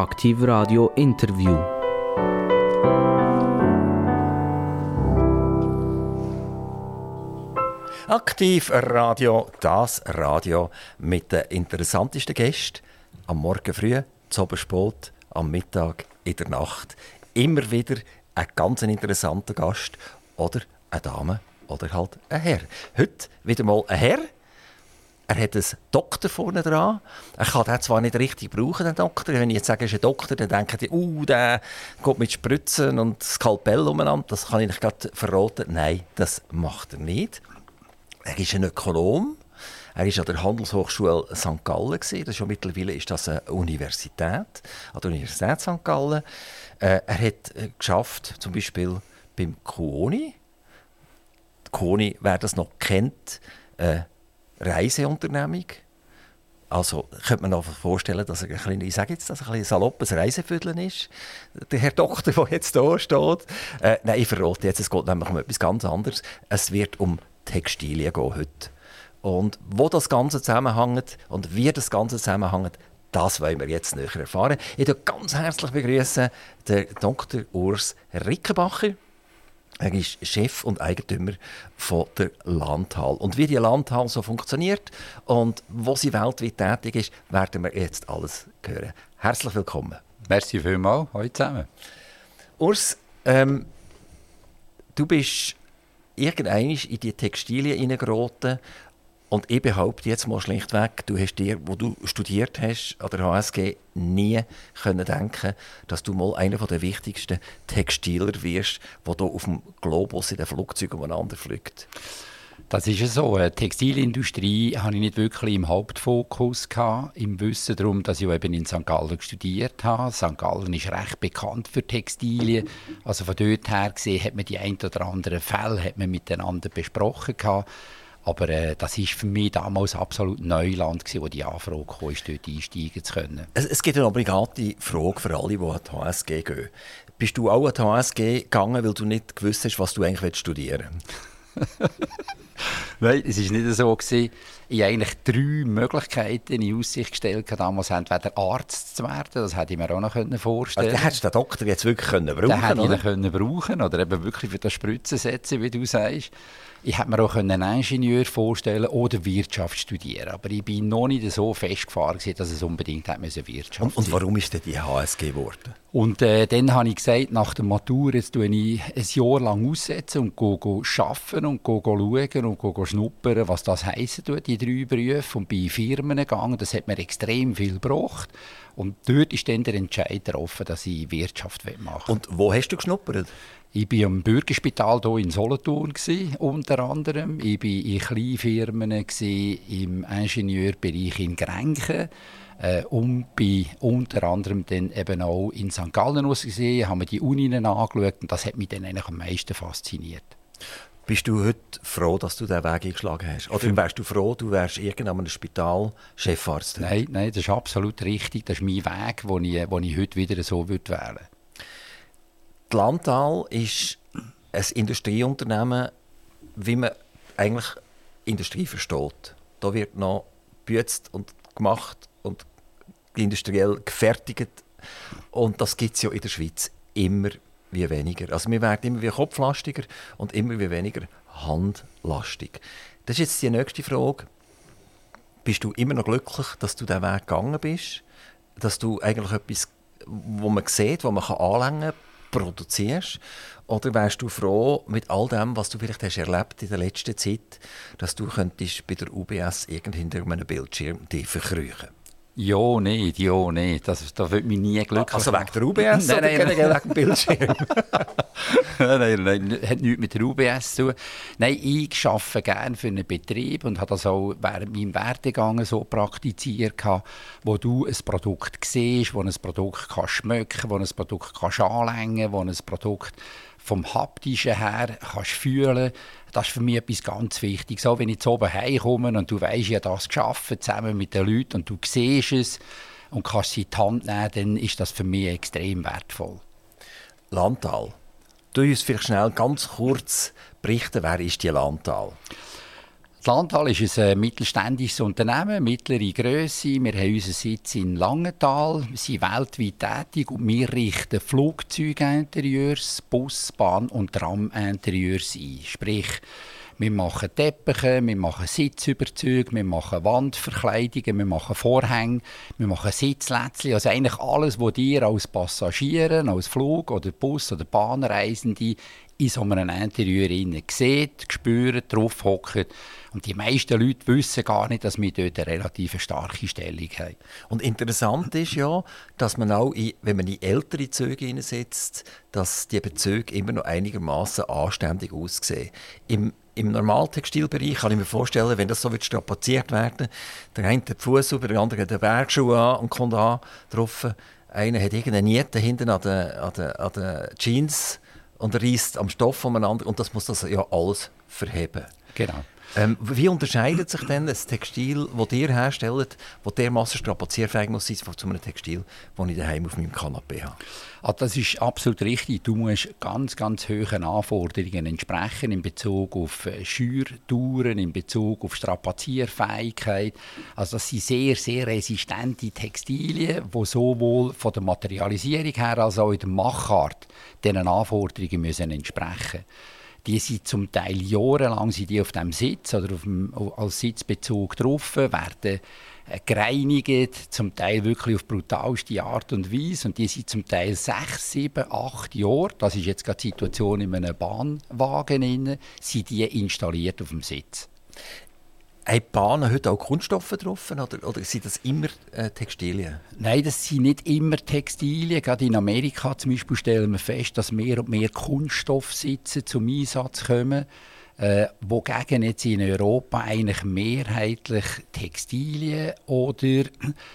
Aktiv Radio Interview. Aktiv Radio, das Radio mit den interessantesten Gästen. Am Morgen früh, zu spät, am Mittag, in der Nacht. Immer wieder ein ganz interessanter Gast oder eine Dame oder halt ein Herr. Heute wieder mal ein Herr. Er hat einen Doktor vorne dran. Er kann den zwar nicht richtig brauchen, den Doktor. Wenn ich jetzt sage, er ist ein Doktor, dann denken die, uh, der geht mit Spritzen und Skalpell umeinander. Das kann ich nicht gerade verraten. Nein, das macht er nicht. Er ist ein Ökonom. Er war an der Handelshochschule St. Gallen. Das ist schon mittlerweile ist das eine Universität, an der Universität St. Gallen. Äh, er hat äh, geschafft, zum Beispiel beim Kuoni. Kuoni, wer das noch kennt, äh, Reiseunternehmung. Also könnte man sich vorstellen, dass er ein bisschen, ich sage jetzt, dass ein saloppes Reiseviertel ist. Der Herr Doktor, der jetzt hier steht. Äh, nein, ich verrate jetzt, es geht nämlich um etwas ganz anderes. Es wird um Textilien gehen heute. Und wo das Ganze zusammenhängt und wie das Ganze zusammenhängt, das wollen wir jetzt näher erfahren. Ich begrüße ganz herzlich den Dr. Urs Rickenbacher. Er ist Chef und Eigentümer von der Landhall. Und wie die Landhall so funktioniert und wo sie weltweit tätig ist, werden wir jetzt alles hören. Herzlich willkommen. Merci vielmals. Hallo zusammen. Urs, ähm, du bist irgendwann in die Textilien hineingeraten und ich behaupte jetzt mal schlichtweg, du hast dir, wo du studiert hast an der HSG, nie können denken, dass du mal einer der wichtigsten Textiler wirst, der hier auf dem Globus in den Flugzeugen umeinander fliegt. Das ist ja so. Die Textilindustrie hatte ich nicht wirklich im Hauptfokus im Wissen darum, dass ich eben in St. Gallen studiert habe. St. Gallen ist recht bekannt für Textilien. Also von dort her gesehen hat man die ein oder anderen Fälle hat man miteinander besprochen gehabt. Aber äh, das war für mich damals absolut Neuland, gewesen, wo die Anfrage kam, dort einsteigen zu können. Es, es gibt eine obligate Frage für alle, die an die HSG gehen. Bist du auch an die HSG gegangen, weil du nicht gewusst hast, was du eigentlich studieren willst? Nein, es war nicht so. Gewesen. Ich habe eigentlich drei Möglichkeiten in Aussicht gestellt, damals entweder Arzt zu werden, das hätte ich mir auch noch vorstellen können. Also, hättest du den Doktor jetzt wirklich können brauchen können? Den hätte ich können brauchen oder eben wirklich für das Spritzen setzen, wie du sagst. Ich hätte mir auch einen Ingenieur vorstellen oder Wirtschaft studieren Aber ich bin noch nicht so festgefahren, dass es unbedingt Wirtschaft und, und warum ist denn die HSG geworden? Und äh, dann habe ich gesagt, nach der Matur jetzt tue ich ein Jahr lang aussetzen und go, go arbeiten und go, go schauen und go, go schnuppern, was das heissen tut, die drei Berufe. Und in Firmen gegangen, das hat mir extrem viel gebracht. Und dort ist dann der Entscheid getroffen, dass ich Wirtschaft machen will. Und wo hast du geschnuppert? Ich war am Bürgerspital hier in Solothurn, unter anderem. Ich war in Kleinfirmen, im Ingenieurbereich in Grenken. Äh, und bin unter anderem dann eben auch in St. Gallen gesehen, habe mir die Unien angeschaut und das hat mich dann eigentlich am meisten fasziniert. Bist du heute froh, dass du diesen Weg eingeschlagen hast? Oder wärst du froh, du wärst irgendwann Spital Chefarzt? Nein, nein, das ist absolut richtig. Das ist mein Weg, den ich, den ich heute wieder so wählen würde. Die Landtal ist ein Industrieunternehmen, wie man eigentlich Industrie versteht. Da wird noch gebützt und gemacht und industriell gefertigt. Und das gibt es ja in der Schweiz immer wie weniger. Also wir werden immer wie kopflastiger und immer wie weniger handlastig. Das ist jetzt die nächste Frage. Bist du immer noch glücklich, dass du diesen Weg gegangen bist? Dass du eigentlich etwas, wo man sieht, wo man anlängen kann, produzierst? Oder wärst du froh mit all dem, was du vielleicht hast erlebt in der letzten Zeit, dass du könntest bei der UBS irgend hinter einem Bildschirm dich verkrüchen? Ja, nicht, ja, nicht. Das, das wird mich nie glücklich Also wegen der UBS nein, oder nein, wegen dem Bildschirm? nein, nein, nein, hat nichts mit der UBS zu tun. Nein, ich arbeite gerne für einen Betrieb und habe das auch während meinem Werdegang so praktiziert, wo du ein Produkt siehst, wo ein Produkt kann schmecken wo ein Produkt kann anlängen wo ein Produkt vom Haptischen her kannst fühlen das ist für mich etwas ganz Wichtiges. So, wenn ich zu oben heimkomme und du weißt, ich habe das geschafft, zusammen mit den Leuten und du siehst es und kannst sie in die Hand nehmen, dann ist das für mich extrem wertvoll. Landtal. Du uns vielleicht schnell ganz kurz berichten, wer ist die Landtal? Das Landtal ist ein äh, mittelständisches Unternehmen, mittlere Größe. Wir haben unseren Sitz in Langenthal, wir sind weltweit tätig und wir richten Flugzeuginterieurs, Bus-, Bahn- und Tram-Interieurs ein. Sprich, wir machen Teppiche, wir machen Sitzüberzüge, wir machen Wandverkleidungen, wir machen Vorhänge, wir machen Sitzlätzchen. Also eigentlich alles, was ihr als Passagiere, als Flug- oder Bus- oder Bahnreisende in so einem Interieur seht, spürt, drauf hockt. Und die meisten Leute wissen gar nicht, dass wir dort eine relativ starke Stellung haben. Und interessant ist ja, dass man auch, in, wenn man in ältere Züge hineinsetzt, dass die Bezüge immer noch einigermaßen anständig aussehen. Im im Normaltextilbereich kann ich mir vorstellen, wenn das so wird strapaziert werden, der eine hat den Fuß über, der andere hat den Bergschuh an und kommt an drauf. Einer hat irgendeine Niete hinten an den, an den, an den Jeans und reißt am Stoff voneinander und das muss das ja alles verheben. Genau. Ähm, wie unterscheidet sich denn das Textil, das ihr herstellt, das dermassen strapazierfähig muss sein, zu einem Textil, das ich daheim auf meinem Kanapee habe? Ah, das ist absolut richtig. Du musst ganz, ganz hohen Anforderungen entsprechen in Bezug auf äh, Schürtouren, in Bezug auf Strapazierfähigkeit. Also das sind sehr, sehr resistente Textilien, die sowohl von der Materialisierung her als auch in der Machart diesen Anforderungen müssen entsprechen müssen die sind zum Teil jahrelang sind die auf dem Sitz oder auf dem, als Sitzbezug drauf, werden äh, gereinigt, zum Teil wirklich auf brutalste Art und Weise. Und die sind zum Teil sechs, sieben, acht Jahre, das ist jetzt gerade die Situation in einem Bahnwagen, sind die installiert auf dem Sitz. Haben die Bahnen heute auch Kunststoffe drauf oder, oder sind das immer äh, Textilien? Nein, das sind nicht immer Textilien. Gerade in Amerika zum Beispiel stellen wir fest, dass mehr und mehr Kunststoffsitze zum Einsatz kommen. Äh, wogegen jetzt in Europa eigentlich mehrheitlich Textilien oder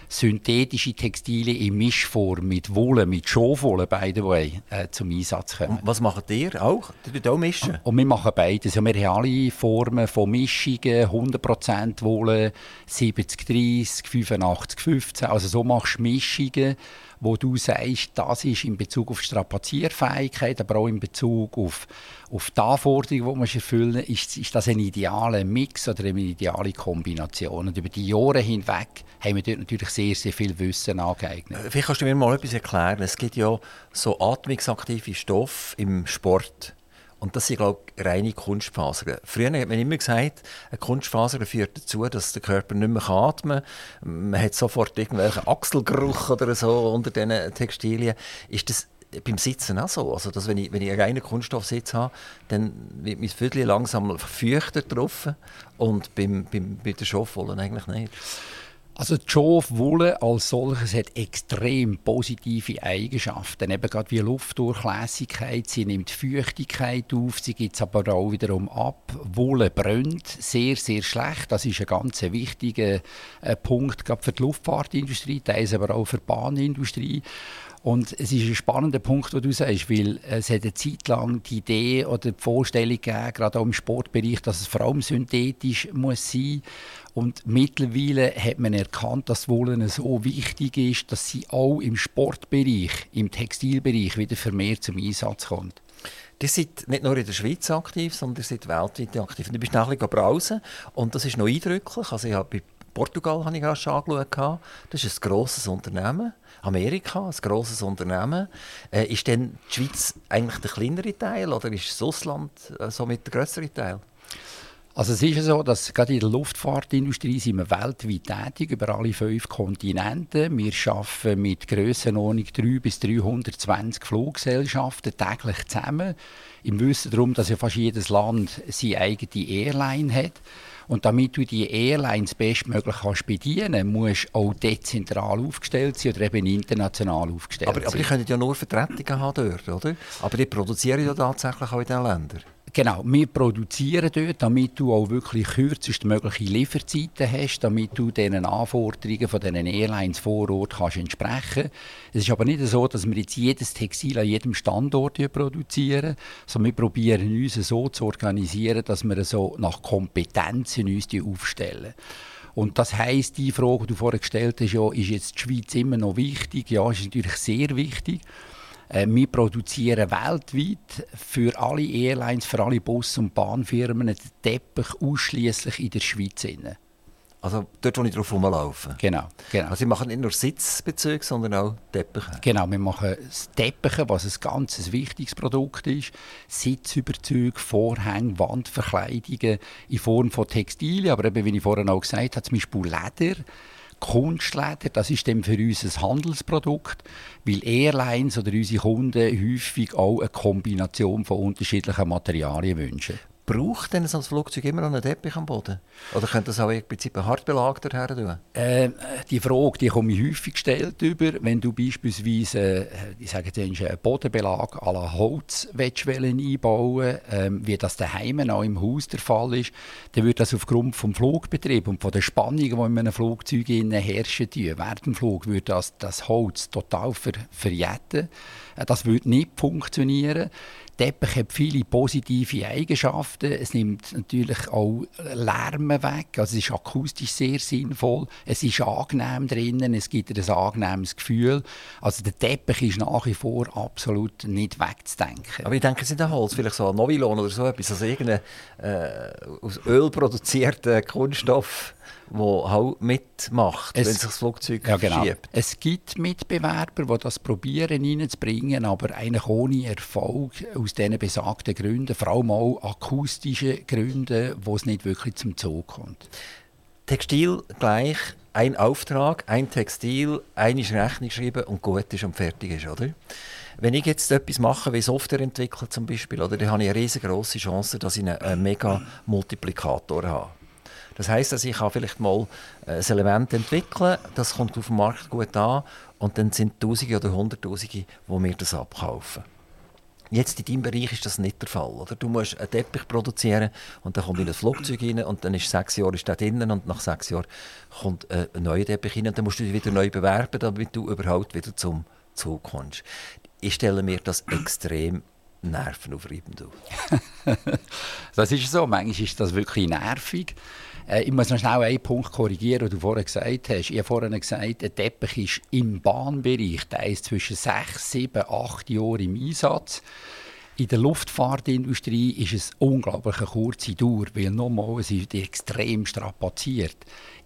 synthetische Textilien in Mischform mit Wolle, mit Schofwolle, by the way, äh, zum Einsatz kommen. Und was macht ihr auch? Ihr auch mischen? Und wir machen beides. Ja, wir haben alle Formen von Mischungen, 100% Wolle, 70-30, 85-15. Also so machst du Mischungen wo du sagst, das ist in Bezug auf Strapazierfähigkeit, aber auch in Bezug auf, auf die Anforderungen, die man erfüllen ist, ist das ein idealer Mix oder eine ideale Kombination. Und über die Jahre hinweg haben wir dort natürlich sehr, sehr viel Wissen angeeignet. Vielleicht kannst du mir mal etwas erklären. Es gibt ja so atmungsaktive Stoffe im Sport. Und das sind, glaube ich, reine Kunstfasern. Früher hat man immer gesagt, eine Kunstfaser führt dazu, dass der Körper nicht mehr atmen kann. Man hat sofort irgendwelchen Achselgeruch oder so unter diesen Textilien. Ist das beim Sitzen auch so? Also, dass wenn, ich, wenn ich einen reinen Kunststoffsitz habe, dann wird mein Viertel langsam feuchter drauf und beim, beim, bei der Schafwolle eigentlich nicht. Also die Schafwolle als solches hat extrem positive Eigenschaften, eben gerade wie Luftdurchlässigkeit, sie nimmt Feuchtigkeit auf, sie gibt es aber auch wiederum ab. Wolle brennt sehr, sehr schlecht, das ist ein ganz wichtiger äh, Punkt, gerade für die Luftfahrtindustrie, teils aber auch für die Bahnindustrie. Und es ist ein spannender Punkt, den du sagst, weil es hat eine Zeit lang die Idee oder die Vorstellung gegeben, gerade auch im Sportbereich, dass es vor allem synthetisch muss sein und mittlerweile hat man erkannt, dass Wolle so wichtig ist, dass sie auch im Sportbereich, im Textilbereich wieder vermehrt zum Einsatz kommt. Ihr seid nicht nur in der Schweiz aktiv, sondern ihr seid weltweit aktiv. du bist nachher browsen und das ist noch eindrücklich. Also ich habe bei Portugal habe ich gerade angeschaut. Das ist ein grosses Unternehmen. Amerika, ein grosses Unternehmen. Äh, ist denn die Schweiz eigentlich der kleinere Teil oder ist das Ausland äh, somit der größere Teil? Also es ist so, dass gerade in der Luftfahrtindustrie sind wir weltweit tätig, über alle fünf Kontinente. Wir arbeiten mit Grössenordnung 3 bis 320 Fluggesellschaften täglich zusammen. Im Wissen darum, dass ja fast jedes Land seine eigene Airline hat. Und damit du die Airlines bestmöglich kannst bedienen musst du auch dezentral aufgestellt sein oder eben international aufgestellt aber, sein. Aber die können ja nur Vertretungen haben dort, oder? Aber die produzieren ja tatsächlich auch in diesen Ländern. Genau, wir produzieren dort, damit du auch wirklich kürzestmögliche Lieferzeiten hast, damit du den Anforderungen von den Airlines vor Ort kannst entsprechen. Es ist aber nicht so, dass wir jetzt jedes Textil an jedem Standort produzieren, sondern wir probieren uns so zu organisieren, dass wir so nach Kompetenzen uns aufstellen. Und das heisst, die Frage, die du vorher gestellt hast, ja, ist jetzt die Schweiz immer noch wichtig? Ja, ist natürlich sehr wichtig. Äh, wir produzieren weltweit für alle Airlines, für alle Bus- und Bahnfirmen den Teppich ausschließlich in der Schweiz. Also dort, wo ich drauf rumlaufe? Genau, genau. Also Sie machen nicht nur Sitzbezüge, sondern auch Teppiche? Genau, wir machen Teppiche, was ein ganz wichtiges Produkt ist. Sitzüberzüge, Vorhänge, Wandverkleidungen in Form von Textilien, aber eben, wie ich vorhin auch gesagt habe, zum Beispiel Leder. Kunstleder, das ist dann für uns ein Handelsprodukt, weil Airlines oder unsere Kunden häufig auch eine Kombination von unterschiedlichen Materialien wünschen braucht denn so ein Flugzeug immer noch einen Teppich am Boden? Oder könnte das auch im Prinzip ein Hartbelag her tun? Äh, die Frage die komme ich häufig gestellt über, wenn du beispielsweise äh, ich sage jetzt, einen Bodenbelag à la Holz einbauen äh, wie das daheim auch im Haus der Fall ist, dann wird das aufgrund vom Flugbetrieb und von der Spannung, die in einem Flugzeug herrschen, während dem Flug würde das, das Holz total ver, verjetten. Äh, das würde nicht funktionieren. Teppich hat viele positive Eigenschaften. Es nimmt natürlich auch Lärm weg. Also es ist akustisch sehr sinnvoll. Es ist angenehm drinnen. Es gibt ein angenehmes Gefühl. Also der Teppich ist nach wie vor absolut nicht wegzudenken. Aber ich denke, es ist ein Holz, vielleicht so ein Novilon oder so etwas, also irgendein äh, aus Öl produzierter Kunststoff der halt mitmacht, es, wenn sich das Flugzeug ja, genau. schiebt. Es gibt Mitbewerber, die das probieren reinzubringen, aber eigentlich ohne Erfolg aus diesen besagten Gründen, vor allem auch akustischen Gründen, wo es nicht wirklich zum Zug kommt. Textil gleich, ein Auftrag, ein Textil, eine Rechnung schreiben und gut ist und fertig ist, oder? Wenn ich jetzt etwas mache, wie Software entwickeln zum Beispiel, oder, dann habe ich eine riesengroße Chance, dass ich einen mega Multiplikator habe. Das heißt, dass ich vielleicht mal äh, ein Element entwickeln, das kommt auf dem Markt gut an und dann sind Tausende oder Hunderttausende, die mir das abkaufen. Jetzt in deinem Bereich ist das nicht der Fall. Oder? Du musst einen Teppich produzieren und dann kommt in ein Flugzeug rein und dann ist sechs Jahre ist drinnen und nach sechs Jahren kommt äh, ein neuer Teppich rein und dann musst du dich wieder neu bewerben, damit du überhaupt wieder zum Zug kommst. Ich stelle mir das extrem nervenaufreibend auf. das ist so. Manchmal ist das wirklich nervig. Äh, ich muss noch schnell einen Punkt korrigieren, den du vorhin gesagt hast. Ich habe vorhin gesagt, der Teppich ist im Bahnbereich, der ist zwischen sechs, sieben, acht Jahren im Einsatz. In der Luftfahrtindustrie ist es unglaublich eine kurze Dauer, weil nochmal, es ist extrem strapaziert.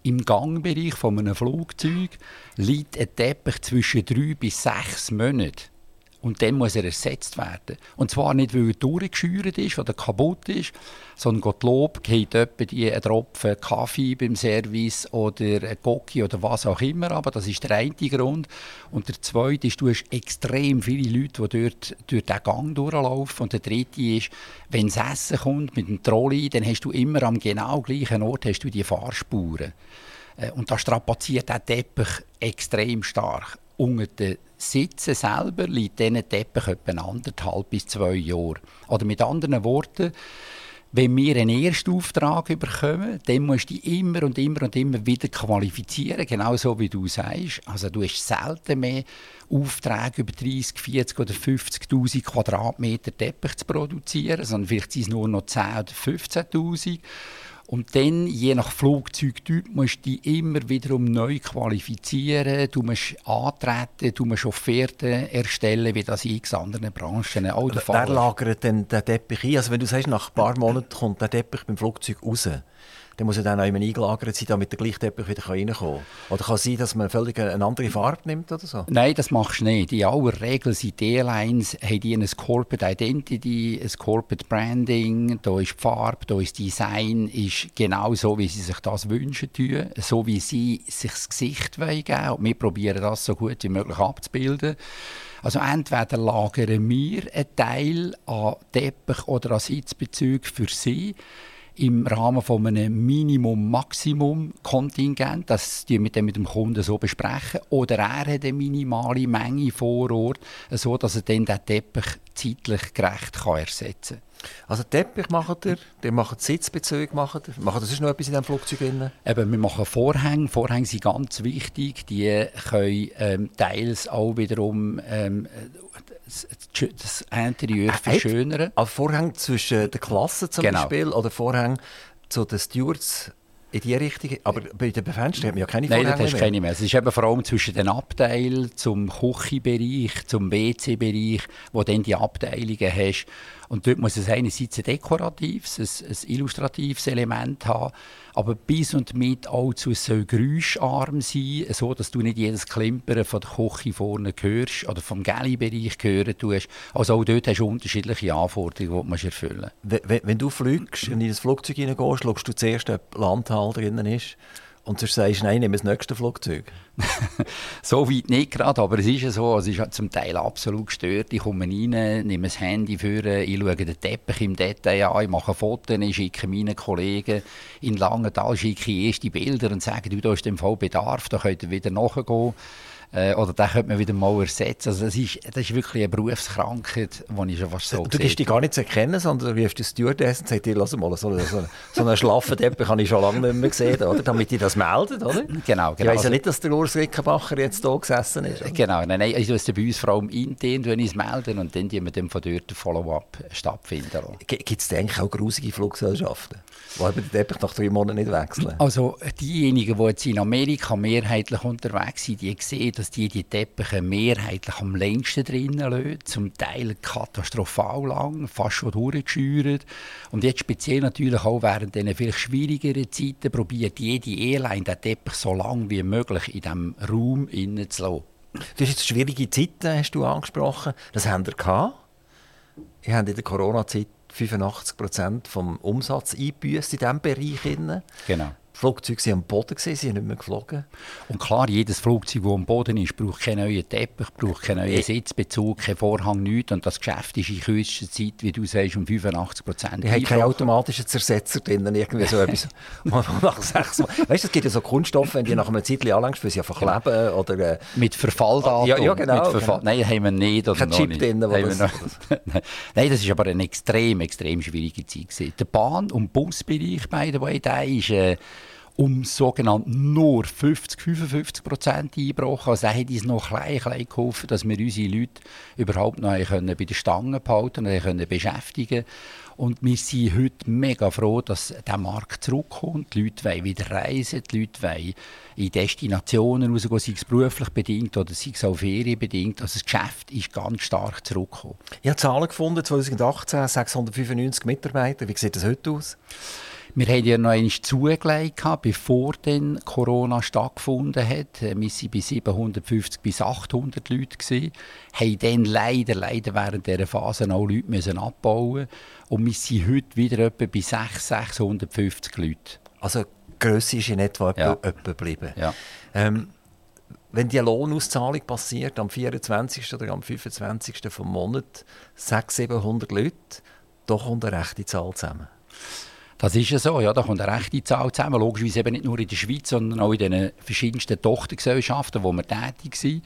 Im Gangbereich von einem Flugzeug liegt ein Teppich zwischen drei bis sechs Monaten. Und dann muss er ersetzt werden. Und zwar nicht, weil er durchgescheuert ist oder kaputt ist, sondern Gottlob geht etwa die einen Tropfen Kaffee beim Service oder ein Gocki oder was auch immer. Aber das ist der eine Grund. Und der zweite ist, du hast extrem viele Leute, die dort durch diesen Gang durchlaufen. Und der dritte ist, wenn das Essen kommt mit dem Trolley, dann hast du immer am genau gleichen Ort hast du die Fahrspuren. Äh, und das strapaziert der Teppich extrem stark. Unter den Sitzen selber liegt diesen Teppich etwa anderthalb bis zwei Jahre. Oder mit anderen Worten, wenn wir einen Erstauftrag bekommen, dann musst du dich immer und immer und immer wieder qualifizieren, genau so wie du sagst. Also du hast selten mehr Aufträge über 30, 40 oder 50'000 Quadratmeter Teppich zu produzieren, sondern vielleicht sind es nur noch 10 oder 15'000. Und dann, je nach Flugzeugtyp, musst du dich immer wiederum neu qualifizieren, du musst antreten, du musst Offerten erstellen, wie das in x anderen Branchen auch der Fall ist. Wer lagert denn den Teppich ein? Also wenn du sagst, nach ein paar Monaten kommt der Teppich beim Flugzeug raus, dann muss er dann auch immer eingelagert sein, damit der gleiche Teppich wieder reinkommen kann. Oder kann es sein, dass man völlig eine andere Farbe nimmt oder so? Nein, das machst du nicht. In aller Regel sind die Airlines haben die ein Corporate Identity, ein Corporate Branding, da ist die Farbe, da ist Design, ist genau so, wie sie sich das wünschen tun, so wie sie sich das Gesicht wollen geben. Und wir probieren das so gut wie möglich abzubilden. Also entweder lagern wir einen Teil an Teppich oder an Sitzbezügen für sie im Rahmen von einem Minimum-Maximum-Kontingent. Das wir mit dem, mit dem Kunden so besprechen. Oder er hat eine minimale Menge vor Ort, so dass er dann den Teppich zeitlich gerecht kann ersetzen kann. Also Teppich macht ihr, ihr macht Sitzbezüge, macht ihr. Macht ihr noch etwas in diesem Flugzeug? Drin? Eben, wir machen Vorhänge. Vorhänge sind ganz wichtig. Die können ähm, teils auch wiederum ähm, das Interieur verschönern. Also Vorhänge zwischen den Klassen zum genau. Beispiel oder Vorhänge zu den Stewards in die Richtung. Aber bei den Fenstern hat man ja keine Nein, Vorhänge das hast du mehr. keine mehr. Es ist eben vor allem zwischen den Abteilen zum Küchenbereich, zum WC-Bereich, wo dann die Abteilungen hast. Und dort muss es einerseits ein dekoratives, ein, ein illustratives Element haben, aber bis und mit allzu soll geräuscharm sein, so dass du nicht jedes Klimpern von der Küche vorne hörst oder vom Galley-Bereich hören tust. Also auch dort hast du unterschiedliche Anforderungen, die du erfüllen. Wenn, wenn- du fliegst und in ein Flugzeug hineingehst, schaust du zuerst, ob Landhall drinnen ist. Und sonst sagst du, nein, nimm das nächste Flugzeug. So weit nicht gerade, aber es ist ja so, es ist zum Teil absolut gestört. Ich komme rein, nehme das Handy vor, ich schaue den Teppich im Detail an, ich mache Fotos, ich schicke meinen Kollegen in Langenthal schicke ich erste Bilder und sage, du, da ist im Fall Bedarf, da könnt ihr wieder nachgehen. Äh, oder den könnte man wieder mal ersetzen. Also das ist, das ist wirklich eine Berufskrankheit, die ich schon fast so du gibst dich gar nicht zu erkennen, sondern du rufst die Stewardess und sagst dir, lass mal, so, so, so einen schlaffen Teppich habe ich schon lange nicht mehr gesehen, oder? damit die das melden, oder? Genau, Ich genau. weiss ja Also- nicht, dass der Urs Rickenbacher jetzt hier gesessen ist. oder? Genau, nein, nein, also es bei uns vor allem intern, wenn ich es melden und dann die wir dann von dort Follow-up stattfinden. Gibt es eigentlich auch grusige Fluggesellschaften, die eben den Teppich nach drei Monaten nicht wechseln? Also diejenigen, die jetzt in Amerika mehrheitlich unterwegs sind, die sehen, dass die die Teppiche mehrheitlich am längsten drinnen lassen, zum Teil katastrophal lang, fast schon durchgescheuert. Und jetzt speziell natürlich auch während diesen viel schwierigeren Zeiten probiert jede Airline den Teppich so lang wie möglich in diesem Raum innen zu lassen. Du hast jetzt schwierige Zeiten, hast du angesprochen. Das haben wir gehabt. Ihr habt in der Corona-Zeit 85% vom Umsatz eingebüßt in diesem Bereich. Genau. Flugzeuge waren am Boden, sie sind nicht mehr geflogen. Und klar, jedes Flugzeug, das am Boden ist, braucht keinen neuen Teppich, braucht keinen neuen Sitzbezug, keinen Vorhang, nichts. Und das Geschäft ist in kürzester Zeit, wie du sagst, um 85 Prozent. Die haben keinen automatischen Zersetzer drin, irgendwie so etwas. Nach sechs Mal. Weißt du, es gibt ja so Kunststoffe, wenn die nach einem Zeitchen anlängst, weil sie einfach kleben oder... Äh, Mit Verfalldatum. Ja, ja, genau, Mit Verfall genau. Nein, haben wir nicht. Oder Kein Chip drin, das- Nein, das ist aber eine extrem, extrem schwierige Zeit. Gewesen. Der Bahn- und Busbereich, by the way, der ist äh, um sogenannt nur 50, 55 Prozent eingebrochen. Also hat uns noch klein, klein geholfen, dass wir unsere Leute überhaupt noch bei der Stange behalten können beschäftigen und wir sind heute mega froh, dass der Markt zurückkommt. Die Leute wollen wieder reisen, die Leute wollen in Destinationen rausgehen, sei es beruflich bedingt oder sei es auch ferienbedingt. Also das Geschäft ist ganz stark zurückgekommen. ich habe Zahlen gefunden, 2018, 695 Mitarbeiter. Wie sieht das heute aus? Wir haben ja noch einmal zugelegt, bevor dann Corona stattgefunden hat. Äh, Wir waren bei 750 bis 800 Leuten. Gewesen, haben dann leider, leider während dieser Phase auch Leute müssen abbauen Und wir sind heute wieder etwa bei 600, 650 Leuten. Also die Grösse ist in etwa Ja. geblieben. Ja. Ähm, wenn die Lohnauszahlung passiert, am 24. oder am 25. vom Monat, 600, 700 Leute, da kommt eine rechte Zahl zusammen. Das ist ja so, ja, da kommt eine rechte Zahl zusammen. Logischerweise eben nicht nur in der Schweiz, sondern auch in den verschiedensten Tochtergesellschaften, wo wir tätig sind.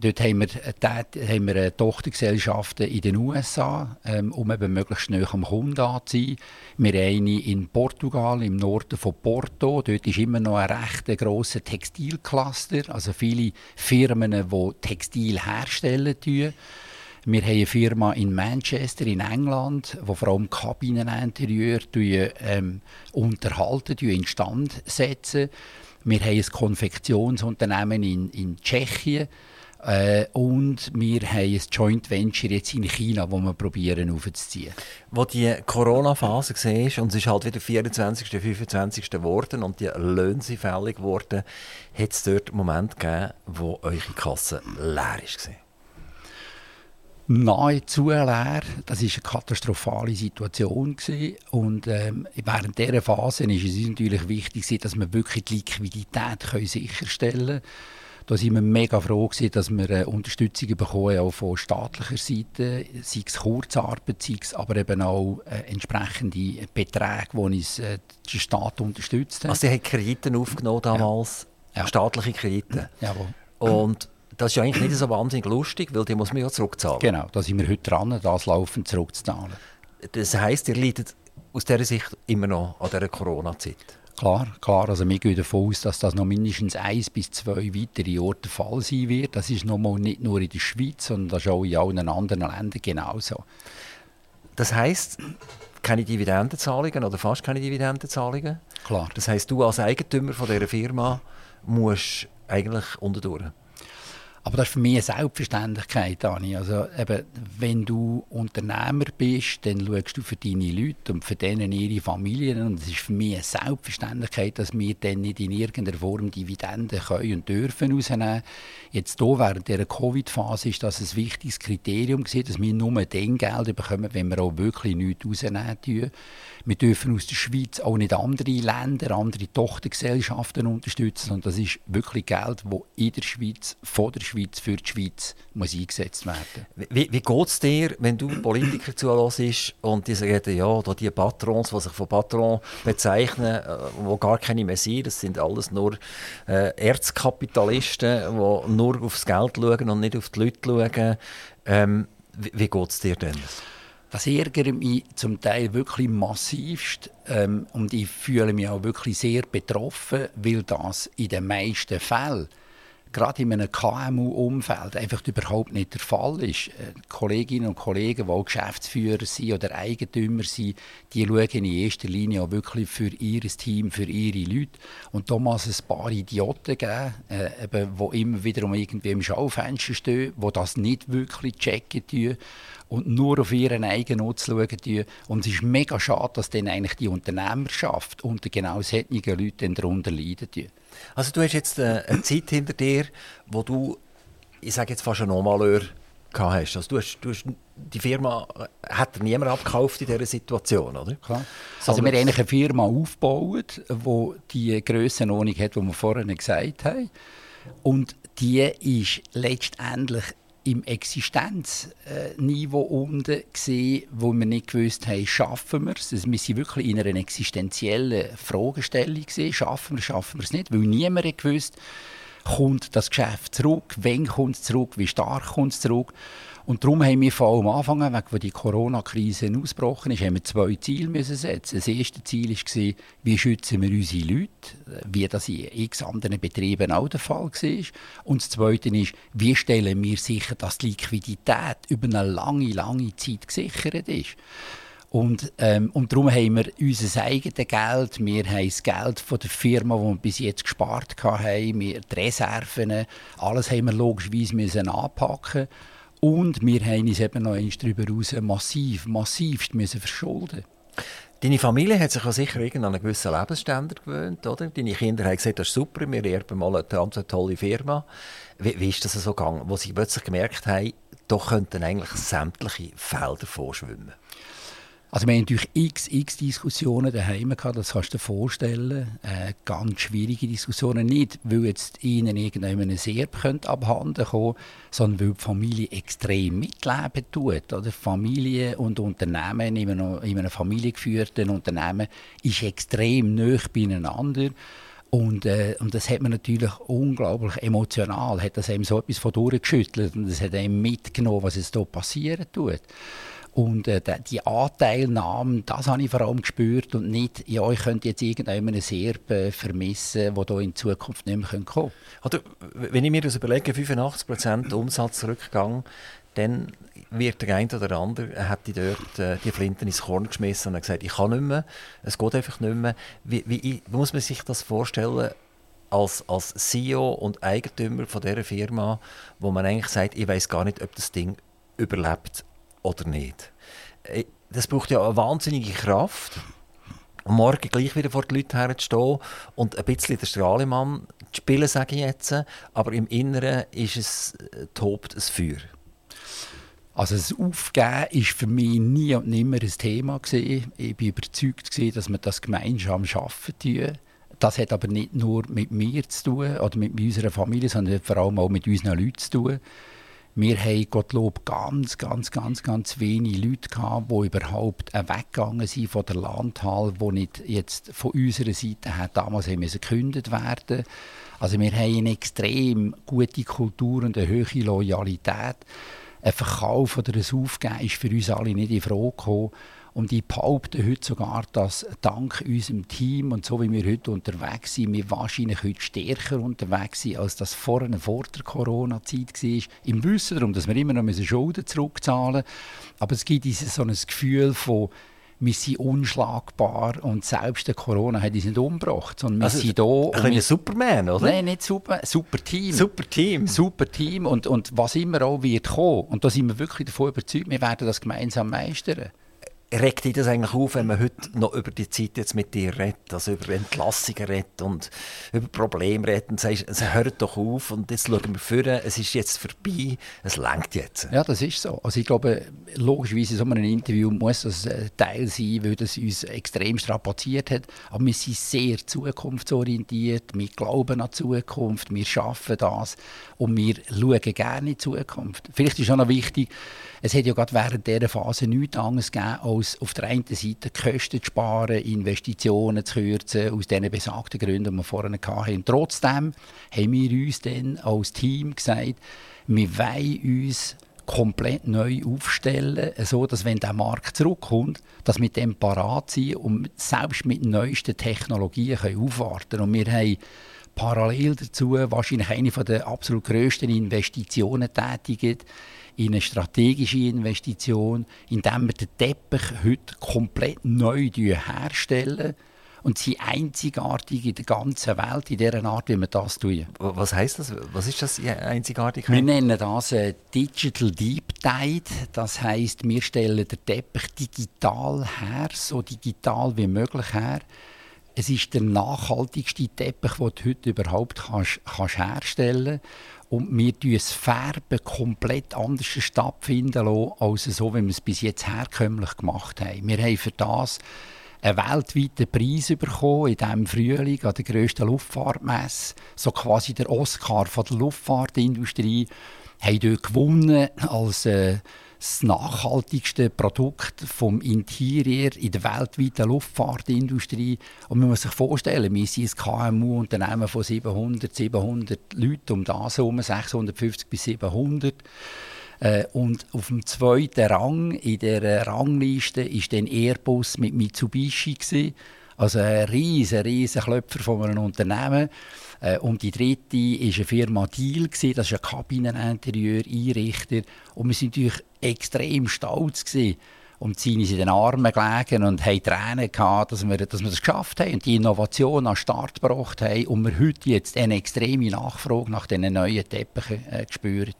Dort haben wir, äh, tät- haben wir äh, Tochtergesellschaften in den USA, ähm, um eben möglichst schnell am Kunden anzuziehen. Wir haben eine in Portugal, im Norden von Porto. Dort ist immer noch ein recht grosser Textilcluster, also viele Firmen, die Textil herstellen. Tun. Wir haben eine Firma in Manchester in England, die vor allem Kabineninterieur ähm, unterhalten, instand setzen. Wir haben ein Konfektionsunternehmen in, in Tschechien. Äh, und wir haben ein Joint Venture jetzt in China, das wir probieren aufzuziehen. Wo die Corona-Phase war, und es ist halt wieder 24., 25. geworden und die Löhne sind fällig geworden, hat es dort einen Moment gegeben, wo eure Kasse leer war. Nahezu leer. Das war eine katastrophale Situation. Gewesen. Und ähm, während dieser Phase ist es natürlich wichtig, dass wir wirklich die Liquidität können sicherstellen können. Da sind wir mega froh, gewesen, dass wir äh, Unterstützung bekommen auch von staatlicher Seite, sei es Kurzarbeit, sei es aber eben auch äh, entsprechende Beträge, die uns äh, der Staat unterstützt hat. Also, sie haben Kredite aufgenommen damals, Ja. staatliche Kredite. Jawohl. Und das ist ja eigentlich nicht so wahnsinnig lustig, weil die muss man ja zurückzahlen. Genau, da sind wir heute dran, das laufend zurückzuzahlen. Das heisst, ihr leidet aus dieser Sicht immer noch an dieser Corona-Zeit. Klar, klar. Also wir gehen davon aus, dass das noch mindestens eins bis zwei weitere Orte der Fall sein wird. Das ist nochmal nicht nur in der Schweiz, sondern das ist auch in allen anderen Ländern genauso. Das heisst, keine Dividendenzahlungen oder fast keine Dividendenzahlungen. Klar. Das heißt, du als Eigentümer von dieser Firma musst eigentlich unterdurch. Aber das ist für mich eine Selbstverständlichkeit, Dani. Also eben, wenn du Unternehmer bist, dann schaust du für deine Leute und für denen ihre Familien. Und es ist für mich eine Selbstverständlichkeit, dass wir dann nicht in irgendeiner Form Dividenden können und dürfen rausnehmen. Jetzt hier während dieser Covid-Phase ist das ein wichtiges Kriterium gewesen, dass wir nur dann Geld bekommen, wenn wir auch wirklich nichts rausnehmen. Wir dürfen aus der Schweiz auch nicht andere Länder, andere Tochtergesellschaften unterstützen. Und das ist wirklich Geld, das in der Schweiz, von der Schweiz, für die Schweiz muss eingesetzt werden Wie, wie geht es dir, wenn du Politiker zuhörst und die sagen, ja, da die Patrons, die sich von Patron bezeichnen, die äh, gar keine mehr sind, das sind alles nur äh, Erzkapitalisten, die nur aufs Geld schauen und nicht auf die Leute schauen. Ähm, wie wie geht es dir denn? Das ärgert mich zum Teil wirklich massivst ähm, und ich fühle mich auch wirklich sehr betroffen, weil das in den meisten Fällen gerade in einem KMU-Umfeld einfach überhaupt nicht der Fall ist. Äh, Kolleginnen und Kollegen, die auch Geschäftsführer sind oder Eigentümer sind, die schauen in erster Linie auch wirklich für ihr Team, für ihre Leute. Und da muss es ein paar Idioten geben, äh, die immer wieder irgendwie im Schaufenster stehen, die das nicht wirklich checken tun und nur auf ihren Eigennutz schauen. Und es ist mega schade, dass dann eigentlich die Unternehmerschaft unter genau solchen Leuten darunter leiden. Also du hast jetzt äh, eine Zeit hinter dir, wo du, ich sage jetzt fast einen Normaleur hast. Also du hast, du hast die Firma äh, hat niemand abgekauft in dieser Situation, oder? Klar. Also wir haben eine Firma aufgebaut, die die Grössenordnung hat, die wir vorhin gesagt haben. Und die ist letztendlich im Existenzniveau unten gesehen, wo wir nicht gewusst haben, schaffen wir es. Also wir sind wirklich in einer existenziellen Fragestellung gesehen, schaffen wir es, schaffen wir es nicht, weil niemand gewusst, kommt das Geschäft zurück, wann kommt es zurück, wie stark kommt es zurück. Und darum haben wir vor allem am Anfang, als die Corona-Krise ausgebrochen ist, haben wir zwei Ziele müssen setzen. Das erste Ziel war, wie schützen wir unsere Leute, wie das in x anderen Betrieben auch der Fall war. Und das zweite ist, wie stellen wir sicher, dass die Liquidität über eine lange, lange Zeit gesichert ist. Und, ähm, und darum haben wir unser eigenes Geld, wir haben das Geld von der Firma, die wir bis jetzt gespart haben, wir die Reserven, alles haben wir logischerweise müssen anpacken und wir haben uns eben noch eins darüber hinaus massiv, massivst müssen verschulden Deine Familie hat sich ja sicher an einen gewissen Lebensstandard gewöhnt, oder? Deine Kinder haben gesagt, das ist super, wir erben mal eine tolle Firma. Wie, wie ist das so gegangen, wo sie plötzlich gemerkt haben, doch könnten eigentlich sämtliche Felder vorschwimmen? Also wir haben natürlich x, x Diskussionen daheim gehabt, das kannst du dir vorstellen. Äh, ganz schwierige Diskussionen, nicht weil jetzt ihnen irgendjemand Serb abhanden kommen sondern weil die Familie extrem mitleben tut. Oder? Familie und Unternehmen in einem, in einem familiengeführten Unternehmen ist extrem nah beieinander. Und, äh, und das hat man natürlich unglaublich emotional, hat das einem so etwas von durchgeschüttelt und das hat einem mitgenommen, was jetzt hier passieren tut. Und äh, die Anteilnahme, das habe ich vor allem gespürt und nicht, ja, ich könnte jetzt irgendeinen Serb äh, vermissen, der hier in Zukunft nicht mehr kommen könnte. Oder, wenn ich mir das überlege, 85% Umsatzrückgang, dann wird der eine oder andere, er hat die dort äh, die Flinten ins Korn geschmissen und hat gesagt, ich kann nicht mehr, es geht einfach nicht mehr. Wie, wie, wie muss man sich das vorstellen, als, als CEO und Eigentümer von dieser Firma, wo man eigentlich sagt, ich weiß gar nicht, ob das Ding überlebt oder nicht. Äh, das braucht ja eine wahnsinnige Kraft, am Morgen gleich wieder vor die Leute herzustehen und ein bisschen der Strahlemann zu spielen, sage ich jetzt. Aber im Inneren ist es, äh, tobt ein Feuer. Also das Aufgeben war für mich nie und nimmer ein Thema gewesen. Ich bin überzeugt gewesen, dass wir das gemeinsam tun. Das hat aber nicht nur mit mir zu tun oder mit unserer Familie, sondern vor allem auch mit unseren Leuten zu tun. Wir haben Gottlob ganz, ganz, ganz, ganz wenige Leute gehabt, die überhaupt weggegangen sind von der Landhalle, die nicht jetzt von unserer Seite her damals haben gekündigt werden. Also wir haben eine extrem gute Kultur und eine hohe Loyalität. Ein Verkauf oder ein Aufgeben ist für uns alle nicht in Frage gekommen. Und ich behaupte heute sogar, dass dank unserem Team und so wie wir heute unterwegs sind, wir wahrscheinlich heute stärker unterwegs sind, als das vorne vor der Corona-Zeit war. Im Wissen darum, dass wir immer noch Schulden zurückzahlen müssen. Aber es gibt dieses, so ein Gefühl von, wir sind unschlagbar und selbst der Corona hat uns nicht umgebracht, sondern wir Also, sind da. Ein wir, Superman, oder? Nein, nicht super, super Team. Super Team. Super Team und, und was immer auch wird kommen, und da sind wir wirklich davon überzeugt, wir werden das gemeinsam meistern. Regt dich das eigentlich auf, wenn man heute noch über die Zeit jetzt mit dir redet, also über Entlassungen redet und über Probleme redet und sagst, es hört doch auf und jetzt schauen wir vor, es ist jetzt vorbei, es längt jetzt. Ja, das ist so. Also ich glaube, logischerweise in so einem Interview muss das Teil sein, weil das uns extrem strapaziert hat. Aber wir sind sehr zukunftsorientiert, wir glauben an die Zukunft, wir schaffen das und wir schauen gerne in die Zukunft. Vielleicht ist auch noch wichtig, es hat ja gerade während dieser Phase nichts anderes gegeben, als auf der einen Seite Kosten zu sparen, Investitionen zu kürzen, aus den besagten Gründen, die wir vorhin hatten. Trotzdem haben wir uns dann als Team gesagt, wir wollen uns komplett neu aufstellen, so dass wenn der Markt zurückkommt, dass wir dem parat sind und selbst mit neuesten Technologien können aufwarten. Und wir haben parallel dazu wahrscheinlich eine der absolut grössten Investitionen tätigt in eine strategische Investition, indem wir den Teppich heute komplett neu herstellen und sie einzigartig in der ganzen Welt in dieser Art, wie wir das tun. Was heißt das? Was ist das einzigartig? Wir nennen das äh, Digital Deep Tide. Das heißt, wir stellen den Teppich digital her, so digital wie möglich her. Es ist der nachhaltigste Teppich, den du heute überhaupt kannst, kannst herstellen kannst. Und wir lassen das Färben komplett anders stattfinden lassen, als so, wie wir es bis jetzt herkömmlich gemacht haben. Wir haben für das einen weltweiten Preis bekommen in diesem Frühling an der grössten Luftfahrtmesse. So quasi der Oscar von der Luftfahrtindustrie. Haben dort gewonnen als äh, das nachhaltigste Produkt vom Interieur in der weltweiten Luftfahrtindustrie. Und man muss sich vorstellen, wir sind ein KMU-Unternehmen von 700, 700 Leuten, um das herum, 650 bis 700. Äh, und auf dem zweiten Rang in der Rangliste ist dann Airbus mit Mitsubishi gewesen. Also ein riesen, riesen Klöpfer von einem Unternehmen. Äh, und die dritte war eine Firma Deal, das ist ein Kabineninterieur-Einrichter. Und wir waren natürlich extrem stolz. Gewesen. Und sie sind in den Armen gelegen und haben Tränen gehabt, dass wir, dass wir das geschafft haben und die Innovation an den Start gebracht haben und wir heute jetzt eine extreme Nachfrage nach diesen neuen Teppichen äh, spüren.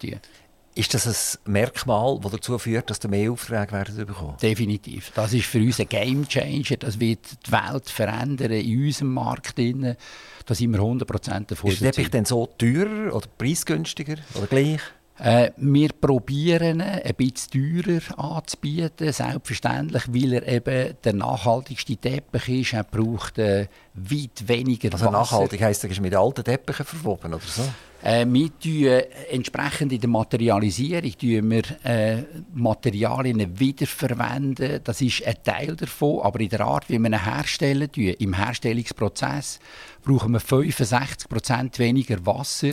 Ist das ein Merkmal, das dazu führt, dass du mehr Aufträge werden bekommen? Definitiv. Das ist für uns ein Game Changer. Das wird die Welt verändern in unserem Markt. Da sind wir 100% davon Ist der Teppich denn so teurer oder preisgünstiger oder gleich? Äh, wir probieren ein bisschen teurer anzubieten, selbstverständlich, weil er eben der nachhaltigste Teppich ist. Er braucht äh, weit weniger also Wasser. nachhaltig heisst, er ist mit alten Teppichen verwoben oder so? Äh, wir tun äh, entsprechend in der Materialisierung tun wir, äh, Materialien wiederverwenden. Das ist ein Teil davon. Aber in der Art, wie wir ihn herstellen, tun, im Herstellungsprozess, brauchen wir 65% weniger Wasser.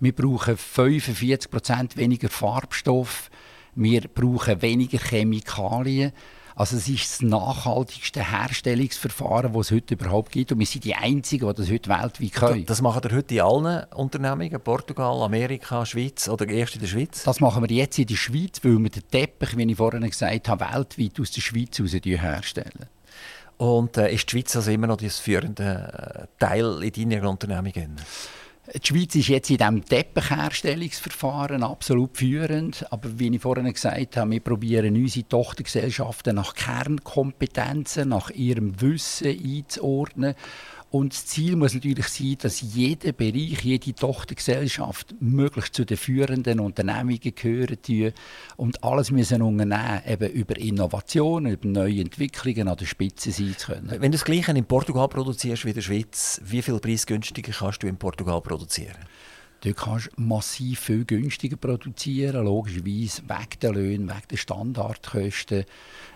Wir brauchen 45% weniger Farbstoff. Wir brauchen weniger Chemikalien. Also es ist das nachhaltigste Herstellungsverfahren, das es heute überhaupt gibt. Und wir sind die Einzigen, die das heute weltweit können. Das machen wir heute in allen Unternehmungen? Portugal, Amerika, Schweiz oder erst in der Schweiz? Das machen wir jetzt in der Schweiz, weil wir den Teppich, wie ich vorhin gesagt habe, weltweit aus der Schweiz heraus herstellen. Und äh, ist die Schweiz also immer noch das führende Teil in deinen Unternehmungen? Die Schweiz ist jetzt in diesem Teppichherstellungsverfahren absolut führend. Aber wie ich vorhin gesagt habe, wir probieren unsere Tochtergesellschaften nach Kernkompetenzen, nach ihrem Wissen einzuordnen. Und das Ziel muss natürlich sein, dass jeder Bereich, jede Tochtergesellschaft möglichst zu den führenden Unternehmungen gehören tun und alles müssen unternehmen, eben über Innovationen, über neue Entwicklungen an der Spitze sein zu können. Wenn du das Gleiche in Portugal produzierst wie in der Schweiz, wie viel preisgünstiger kannst du in Portugal produzieren? Dort kannst du massiv viel günstiger produzieren, logischerweise wegen der Löhne, wegen der Standardkosten.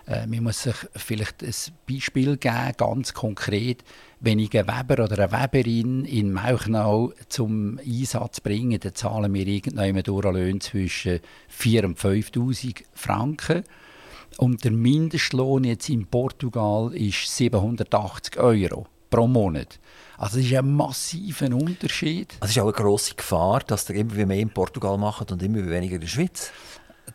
Äh, man muss sich vielleicht ein Beispiel geben, ganz konkret. Wenn ich einen Weber oder eine Weberin in Mauchnau zum Einsatz bringe, dann zahlen wir irgendwann durch Löhne zwischen 4.000 und 5'000 Franken. Und der Mindestlohn jetzt in Portugal ist 780 Euro pro Monat. Also es ist ein massiver Unterschied. Also es ist auch eine grosse Gefahr, dass ihr immer mehr in Portugal macht und immer weniger in der Schweiz.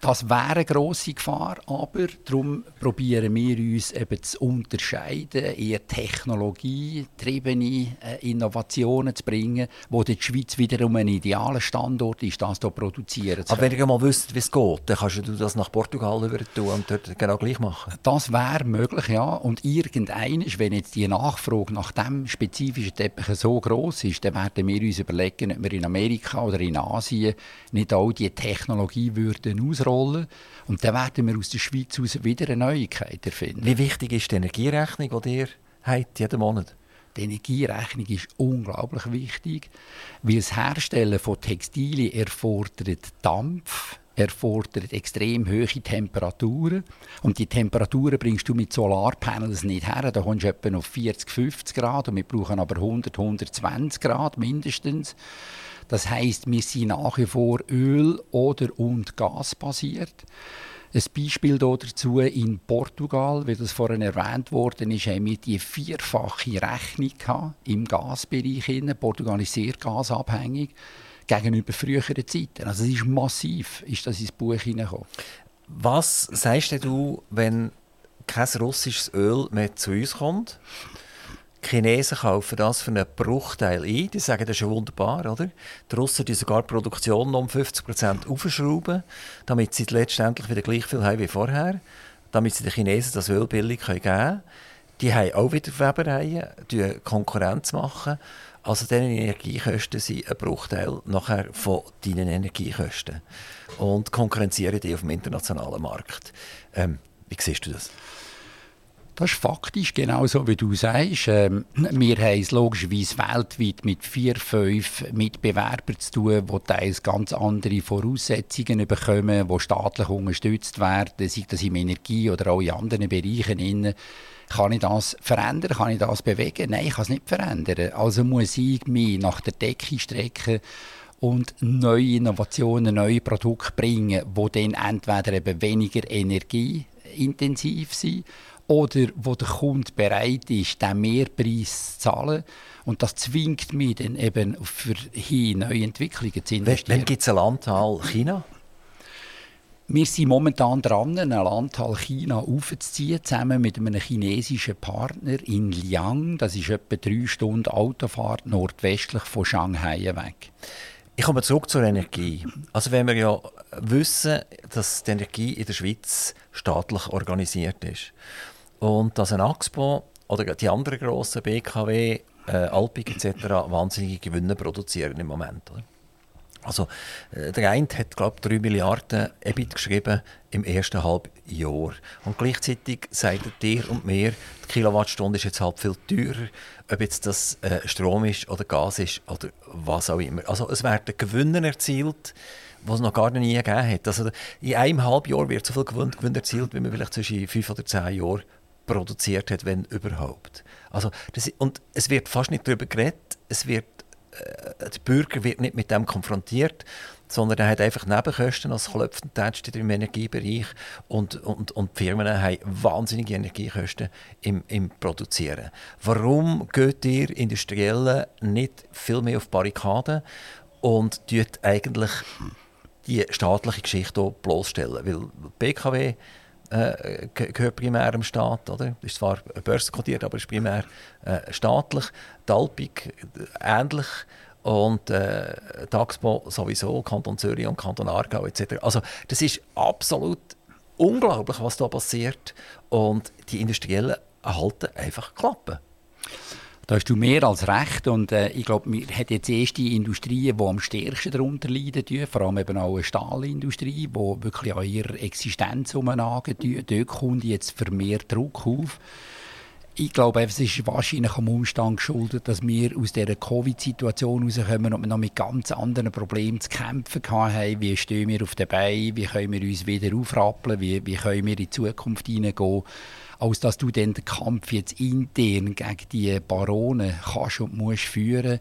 Das wäre eine grosse Gefahr, aber darum probieren wir uns eben zu unterscheiden, eher technologietriebene äh, Innovationen zu bringen, wo die Schweiz wiederum ein idealer Standort ist, das hier produzieren zu können. Aber wenn ihr mal wisst, wie es geht, dann kannst du das nach Portugal über tun und dort genau gleich machen. Das wäre möglich, ja. Und irgendeines, wenn jetzt die Nachfrage nach dem spezifischen Teppich so groß ist, dann werden wir uns überlegen, ob wir in Amerika oder in Asien nicht all diese Technologie würden ausrollen und dann werden wir aus der Schweiz aus wieder eine Neuigkeit erfinden. Wie wichtig ist die Energierechnung, die ihr habt, jeden Monat? Die Energierechnung ist unglaublich wichtig, weil das Herstellen von Textilien erfordert Dampf, erfordert extrem hohe Temperaturen. Und die Temperaturen bringst du mit Solarpanels nicht her. Da kommst du etwa auf 40, 50 Grad und wir brauchen aber 100, 120 Grad mindestens. Das heißt, wir sind nach wie vor Öl- oder und Gas basiert. Ein Beispiel dazu in Portugal, wie das vorhin erwähnt worden ist, haben wir die vierfache Rechnung im Gasbereich. Portugal ist sehr gasabhängig gegenüber früheren Zeiten. Also es ist massiv, ist das ins Buch hineingekommen. Was sagst du, wenn kein russisches Öl mehr zu uns kommt? Chinesen kaufen das für einen Bruchteil ein. Die sagen, das ist ja wunderbar, oder? Die Russen die sogar die Produktion um 50% aufschrauben, damit sie letztendlich wieder gleich viel haben wie vorher, damit sie den Chinesen das Öl billig geben können. Die haben auch wieder Webereien, die Konkurrenz machen. Also diese Energiekosten sind ein Bruchteil nachher von deinen Energiekosten und konkurrenzieren die auf dem internationalen Markt. Ähm, wie siehst du das? Das ist faktisch genauso, wie du sagst. Ähm, wir haben es logischerweise weltweit mit vier, fünf Mitbewerbern zu tun, die teils ganz andere Voraussetzungen bekommen, die staatlich unterstützt werden, sei das im Energie- oder auch in anderen Bereichen. Kann ich das verändern? Kann ich das bewegen? Nein, ich kann es nicht verändern. Also muss ich mich nach der Decke strecken und neue Innovationen, neue Produkte bringen, die dann entweder eben weniger energieintensiv sind oder wo der Kunde bereit ist, den Mehrpreis zu zahlen. Und das zwingt mich dann eben für hier neue Entwicklungen zu investieren. Wann gibt es ein Landteil China? Wir sind momentan dran, ein Landteil China aufzuziehen, zusammen mit einem chinesischen Partner in Liang. Das ist etwa drei Stunden Autofahrt nordwestlich von Shanghai weg. Ich komme zurück zur Energie. Also wenn wir ja wissen, dass die Energie in der Schweiz staatlich organisiert ist und dass ein Axpo oder die anderen grossen BKW, äh, Alpig etc. wahnsinnige Gewinne produzieren im Moment. Oder? Also, äh, der eine hat, glaube ich, 3 Milliarden EBIT geschrieben im ersten Halbjahr. Und gleichzeitig sagt dir und mir, die Kilowattstunde ist jetzt halt viel teurer, ob jetzt das äh, Strom ist oder Gas ist oder was auch immer. Also, es werden Gewinne erzielt, die es noch gar nie gegeben hat. Also, in einem Halbjahr wird so viel Gewinn, Gewinn erzielt, wie man vielleicht zwischen 5 oder 10 Jahren produziert hat, wenn überhaupt. Also, das, und es wird fast nicht darüber geredet, es wird, äh, der Bürger wird nicht mit dem konfrontiert, sondern er hat einfach Nebenkosten als klopfend im Energiebereich und, und, und die Firmen haben wahnsinnige Energiekosten im, im Produzieren. Warum geht ihr Industriellen nicht viel mehr auf Barrikaden und tut eigentlich die staatliche Geschichte bloßstellen? Weil BKW äh, gehört primär dem Staat. Oder? Ist zwar börsenkodiert, aber ist primär äh, staatlich. Die Alpik äh, ähnlich. Und äh, Taxpo sowieso, Kanton Zürich und Kanton Aargau etc. Also das ist absolut unglaublich, was da passiert. Und die Industriellen halten einfach Klappen. Da hast du mehr als recht und äh, ich glaube, wir haben jetzt erste Industrien, die am stärksten darunter leiden, vor allem eben auch eine Stahlindustrie, die wirklich an ihrer Existenz umnagen. Dort kommt jetzt vermehrt Druck auf. Ich glaube, es ist wahrscheinlich am Umstand geschuldet, dass wir aus dieser Covid-Situation rauskommen und wir noch mit ganz anderen Problemen zu kämpfen haben. Wie stehen wir auf den Beinen? Wie können wir uns wieder aufrappeln? Wie, wie können wir in die Zukunft hineingehen? Als dass du den Kampf jetzt intern gegen die Barone kannst und musst führen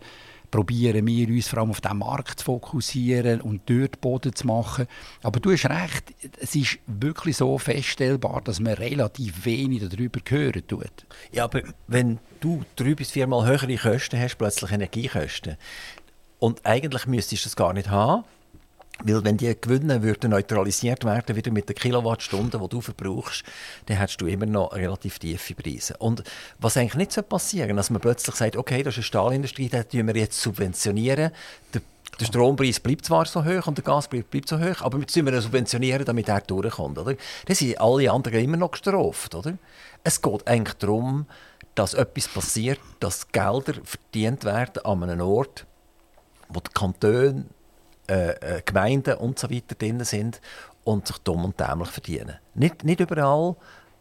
probieren wir uns vor allem auf den Markt zu fokussieren und dort Boden zu machen. Aber du hast recht, es ist wirklich so feststellbar, dass man relativ wenig darüber hören tut. Ja, aber wenn du drei bis viermal höhere Kosten hast, plötzlich Energiekosten, und eigentlich müsstest du das gar nicht haben, Weil wenn die Gewinne würden neutralisiert werden wieder mit den Kilowattstunden, die du verbrauchst, dann hättest du immer noch relativ tiefe Preise. Und was eigentlich nicht so passieren, dass man plötzlich sagt, okay, das ist eine Stahlindustrie, die wir jetzt subventionieren. Der, der Strompreis bleibt zwar so hoch und der Gaspreis bleibt so hoch, aber wir müssen ihn subventionieren, damit er durchkommt. Oder? Dann sind alle anderen immer noch gestraft. Oder? Es geht eigentlich darum, dass etwas passiert, dass Gelder verdient werden an einem Ort, wo die Kantone äh, äh, Gemeinden und so weiter drin sind und sich dumm und dämlich verdienen. Nicht, nicht überall,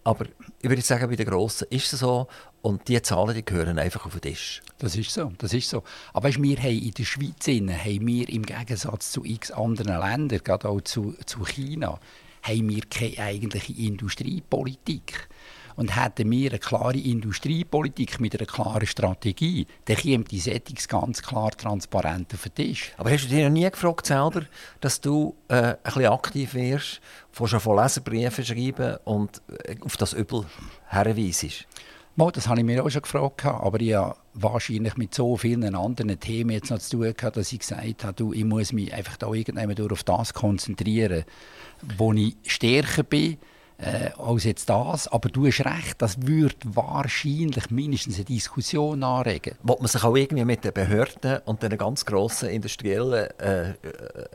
aber ich würde sagen, bei den Grossen ist es so. Und die Zahlen die gehören einfach auf den Tisch. Das ist so, das ist so. Aber weißt, wir haben in der Schweiz haben wir im Gegensatz zu x anderen Ländern, gerade auch zu, zu China, haben wir keine eigentliche Industriepolitik. Und hätten wir eine klare Industriepolitik mit einer klaren Strategie, dann käme die Settings ganz klar transparent auf den Tisch. Aber hast du dich noch nie gefragt selber, dass du äh, ein bisschen aktiv wirst, schon von Leserbriefen schreiben und äh, auf das Übel herweisest? Mal, das habe ich mir auch schon gefragt, aber ich habe wahrscheinlich mit so vielen anderen Themen jetzt noch zu tun gehabt, dass ich gesagt habe, du, ich muss mich einfach da irgendwann auf das konzentrieren, wo ich stärker bin äh, als jetzt das. Aber du hast recht, das würde wahrscheinlich mindestens eine Diskussion anregen. Wollt man sich auch irgendwie mit den Behörden und den ganz grossen industriellen äh, äh,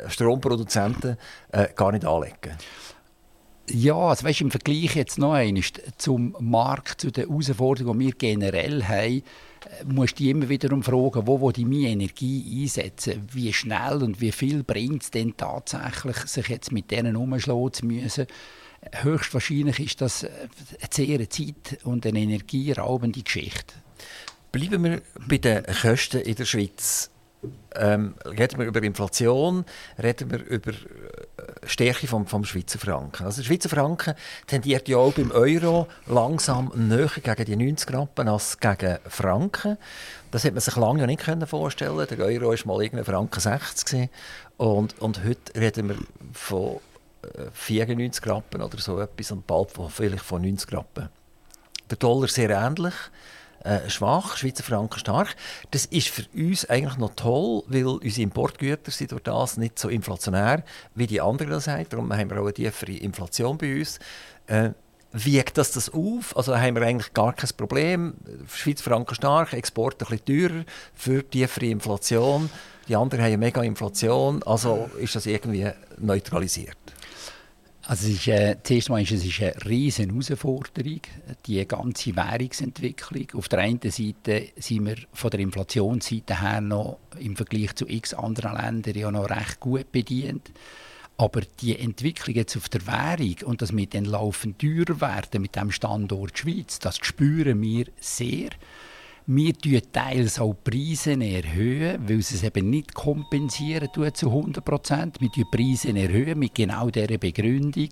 Stromproduzenten äh, gar nicht anlegen? Ja, also weißt, im Vergleich jetzt noch einmal zum Markt, zu den Herausforderungen, die wir generell haben, äh, musst du immer wiederum fragen, wo, wo die meine Energie einsetzen, wie schnell und wie viel bringt es denn tatsächlich, sich jetzt mit denen umschlagen zu müssen höchstwahrscheinlich ist das eine sehr Zeit- und eine energieraubende Geschichte. Bleiben wir bei den Kosten in der Schweiz. Ähm, reden wir über Inflation, reden wir über äh, Stärke vom, vom Schweizer Franken. Also der Schweizer Franken tendiert ja auch beim Euro langsam näher gegen die 90 Rappen als gegen Franken. Das hätte man sich lange nicht vorstellen Der Euro war mal irgendwie Franken 60 und, und heute reden wir von 94 Rappen oder so etwas und bald von, vielleicht von 90 Rappen. Der Dollar sehr ähnlich, äh, schwach, Schweizer Franken stark. Das ist für uns eigentlich noch toll, weil unsere Importgüter sind durch das nicht so inflationär, wie die anderen das haben. Darum haben wir auch eine tiefere Inflation bei uns. Äh, wiegt das das auf? Also haben wir eigentlich gar kein Problem. Schweizer Franken stark, Export ein bisschen teurer für tiefere Inflation. Die anderen haben mega Inflation, also ist das irgendwie neutralisiert. Also es ist, äh, zuerst mal ist es eine riesige Herausforderung, die ganze Währungsentwicklung. Auf der einen Seite sind wir von der Inflationsseite her noch im Vergleich zu x anderen Ländern ja noch recht gut bedient. Aber die Entwicklung jetzt auf der Währung und dass wir dann laufend teurer werden mit dem Standort Schweiz, das spüren wir sehr. Wir erhöhen teils auch Preise, erhöhen, weil sie es eben nicht kompensieren tun zu 100 Prozent. Wir erhöhen Preise erhöhen mit genau dieser Begründung.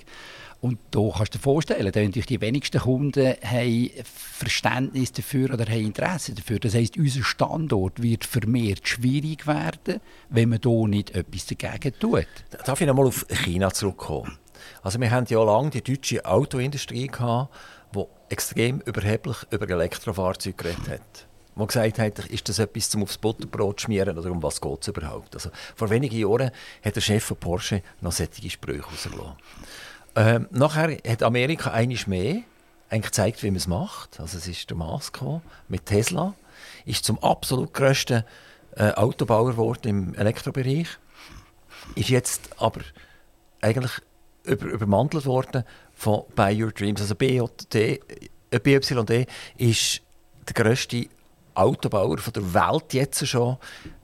Und da kannst du dir vorstellen, dass natürlich die wenigsten Kunden haben Verständnis dafür oder haben Interesse dafür. Das heisst, unser Standort wird vermehrt schwierig werden, wenn man hier nicht etwas dagegen tut. Darf ich noch mal auf China zurückkommen? Also wir haben ja lange die deutsche Autoindustrie gehabt, die extrem überheblich über Elektrofahrzeuge geredet hat. Man gesagt hat, ist das etwas zum aufs Butterbrot schmieren oder um was geht es überhaupt? Also, vor wenigen Jahren hat der Chef von Porsche noch solche Sprüche rausgelassen. Ähm, nachher hat Amerika einiges mehr eigentlich gezeigt, wie man es macht. Also es ist der Musk mit Tesla, ist zum absolut grössten äh, Autobauer geworden im Elektrobereich, ist jetzt aber eigentlich über, übermantelt worden von Buy Your Dreams. Also BYD, äh, BYD ist der grösste Autobauer von der Welt jetzt schon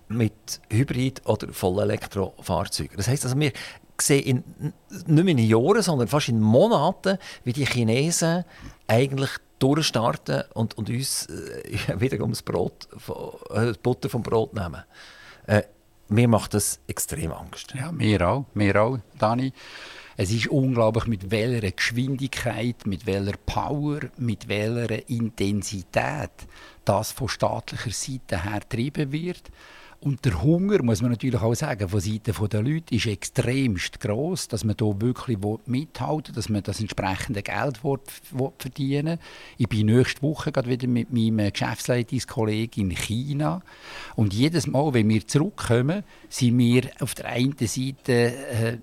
mit Hybrid- oder Vollelektrofahrzeugen. Das heisst also, wir sehen in, nicht mehr in Jahren, sondern fast in Monaten, wie die Chinesen eigentlich durchstarten und, und uns äh, wiederum das Brot, äh, das Butter vom Brot nehmen. Äh, mir macht das extrem Angst. Ja, mir auch, mir auch, Dani. Es ist unglaublich, mit welcher Geschwindigkeit, mit welcher Power, mit welcher Intensität das von staatlicher Seite her getrieben wird. Und der Hunger, muss man natürlich auch sagen, von Seiten der Leute ist extremst groß, dass man hier wirklich mithalten dass man das entsprechende Geld verdienen Ich bin nächste Woche gerade wieder mit meinem Geschäftsleitungskollegen in China. Und jedes Mal, wenn wir zurückkommen, sind wir auf der einen Seite äh,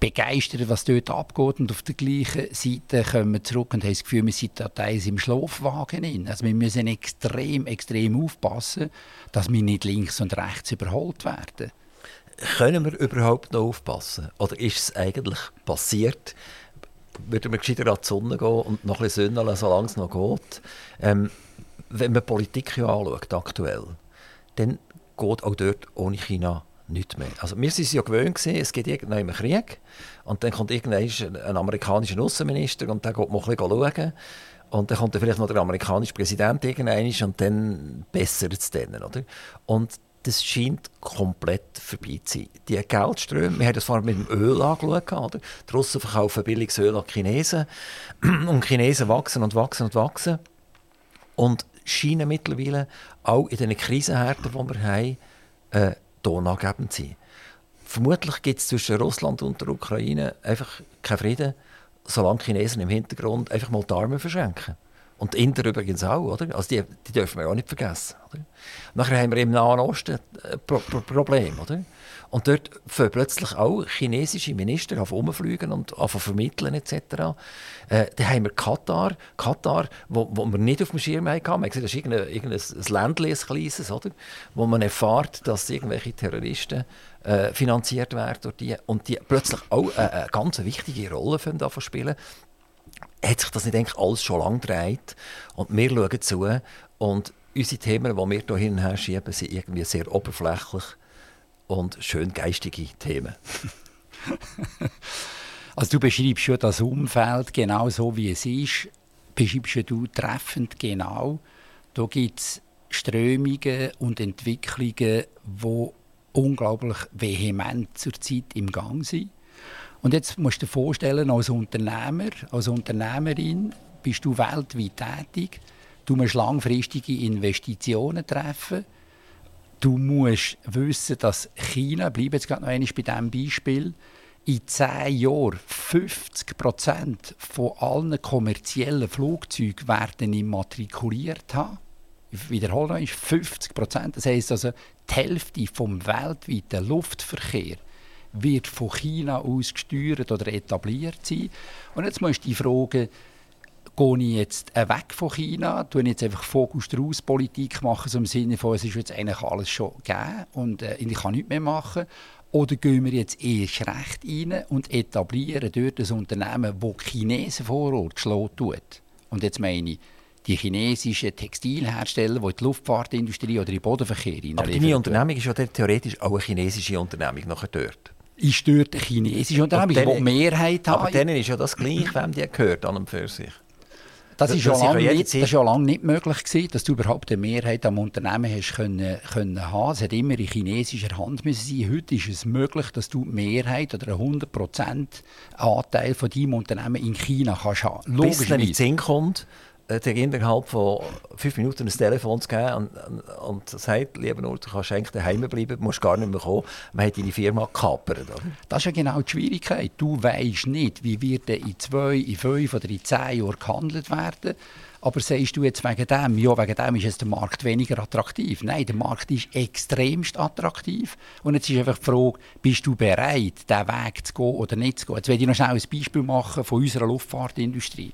begeistert, was dort abgeht, und auf der gleichen Seite kommen wir zurück und haben das Gefühl, wir sind da teils im Schlafwagen. Also wir müssen extrem, extrem aufpassen, dass wir nicht links und rechts überholt werden. Können wir überhaupt noch aufpassen? Oder ist es eigentlich passiert? Würden wir gescheiter an die Sonne gehen und noch ein bisschen sünneln, solange es noch geht? Ähm, wenn man Politik ja anschaut, aktuell, dann geht auch dort ohne China nichts mehr. Also wir sind es ja gewöhnt gewesen, es geht irgendwann einen Krieg und dann kommt ein amerikanischer Außenminister und der geht mal ein schauen und dann kommt vielleicht noch der amerikanische Präsident und dann bessert es dann, oder? Und das scheint komplett vorbei zu sein. Die Geldströme, wir haben das vorhin mit dem Öl angeschaut, oder? Die Russen verkaufen billiges Öl an Chinesen und Chinesen wachsen und wachsen und wachsen und scheinen mittlerweile auch in den Krisenhärten, die wir haben, äh, tonangebend sein. Vermutlich gibt es zwischen Russland und der Ukraine einfach keinen Frieden solange Chinesen im Hintergrund einfach mal die Arme verschränken. Und die Inder übrigens auch, oder? Also die, die dürfen wir auch nicht vergessen. Oder? Nachher haben wir im Nahen Osten ein Pro Pro Problem, oder? Und dort fangen plötzlich auch chinesische Minister auf umfliegen und auf vermitteln etc. Äh, dann haben wir Katar, Katar, wo, wo wir nicht auf dem Schirm hatten. Man das ist irgendein, irgendein Ländchen, ein kleines, oder? wo man erfährt, dass irgendwelche Terroristen äh, finanziert werden durch die und die plötzlich auch äh, eine ganz wichtige Rolle spielen hat sich das nicht eigentlich alles schon lange gedreht und wir schauen zu und unsere Themen, die wir hier hin schieben, sind irgendwie sehr oberflächlich und schön geistige Themen. also du beschreibst schon das Umfeld genau so, wie es ist, beschreibst du treffend genau. Da gibt es Strömungen und Entwicklungen, die unglaublich vehement zurzeit im Gang sind. Und jetzt musst du dir vorstellen, als Unternehmer, als Unternehmerin bist du weltweit tätig. Du musst langfristige Investitionen treffen. Du musst wissen, dass China, bleibe jetzt gerade noch einmal bei diesem Beispiel, in zehn Jahren 50 Prozent von allen kommerziellen Flugzeugen werden immatrikuliert haben. Ich wiederhole noch einmal, 50 Prozent. Das heisst also, die Hälfte vom weltweiten Luftverkehr wird von China aus gesteuert oder etabliert sein. Und jetzt musst du die Frage, gehe ich jetzt weg von China, tue jetzt einfach Fokus draus Politik machen, so im Sinne von, es ist jetzt eigentlich alles schon gegeben und äh, ich kann nichts mehr machen. Oder gehen wir jetzt erst recht rein und etablieren dort ein Unternehmen, das Chinesen vor Ort schlägt tut. Und jetzt meine ich, die chinesischen Textilhersteller, die in die Luftfahrtindustrie oder in den Bodenverkehr Aber deine Unternehmung ist ja theoretisch auch eine chinesische Unternehmung nachher dort ist dort eine chinesische Unternehmung, die Mehrheit hat. Aber denen ist ja das gleich, wem die gehört an und für sich. Das, ist ja lange nicht, das ist ja lange nicht möglich gewesen, dass du überhaupt eine Mehrheit am Unternehmen hast können, können haben. Es hat immer in chinesischer Hand müssen sein. Heute ist es möglich, dass du die Mehrheit oder einen 100% Anteil von deinem Unternehmen in China kannst haben. Logisch Bis Sinn kommt, äh, dir innerhalb von fünf Minuten ein Telefon zu geben und, und sagt, lieber nur, du kannst eigentlich daheim bleiben, du musst gar nicht mehr kommen. Man hat deine Firma gekapert. Das ist ja genau die Schwierigkeit. Du weißt nicht, wie wird in zwei, in fünf oder in zehn Jahren gehandelt werden. Aber sagst du jetzt wegen dem, ja, wegen dem ist jetzt der Markt weniger attraktiv. Nein, der Markt ist extremst attraktiv. Und jetzt ist einfach die Frage, bist du bereit, diesen Weg zu gehen oder nicht zu gehen? Jetzt werde ich noch schnell ein Beispiel machen von unserer Luftfahrtindustrie.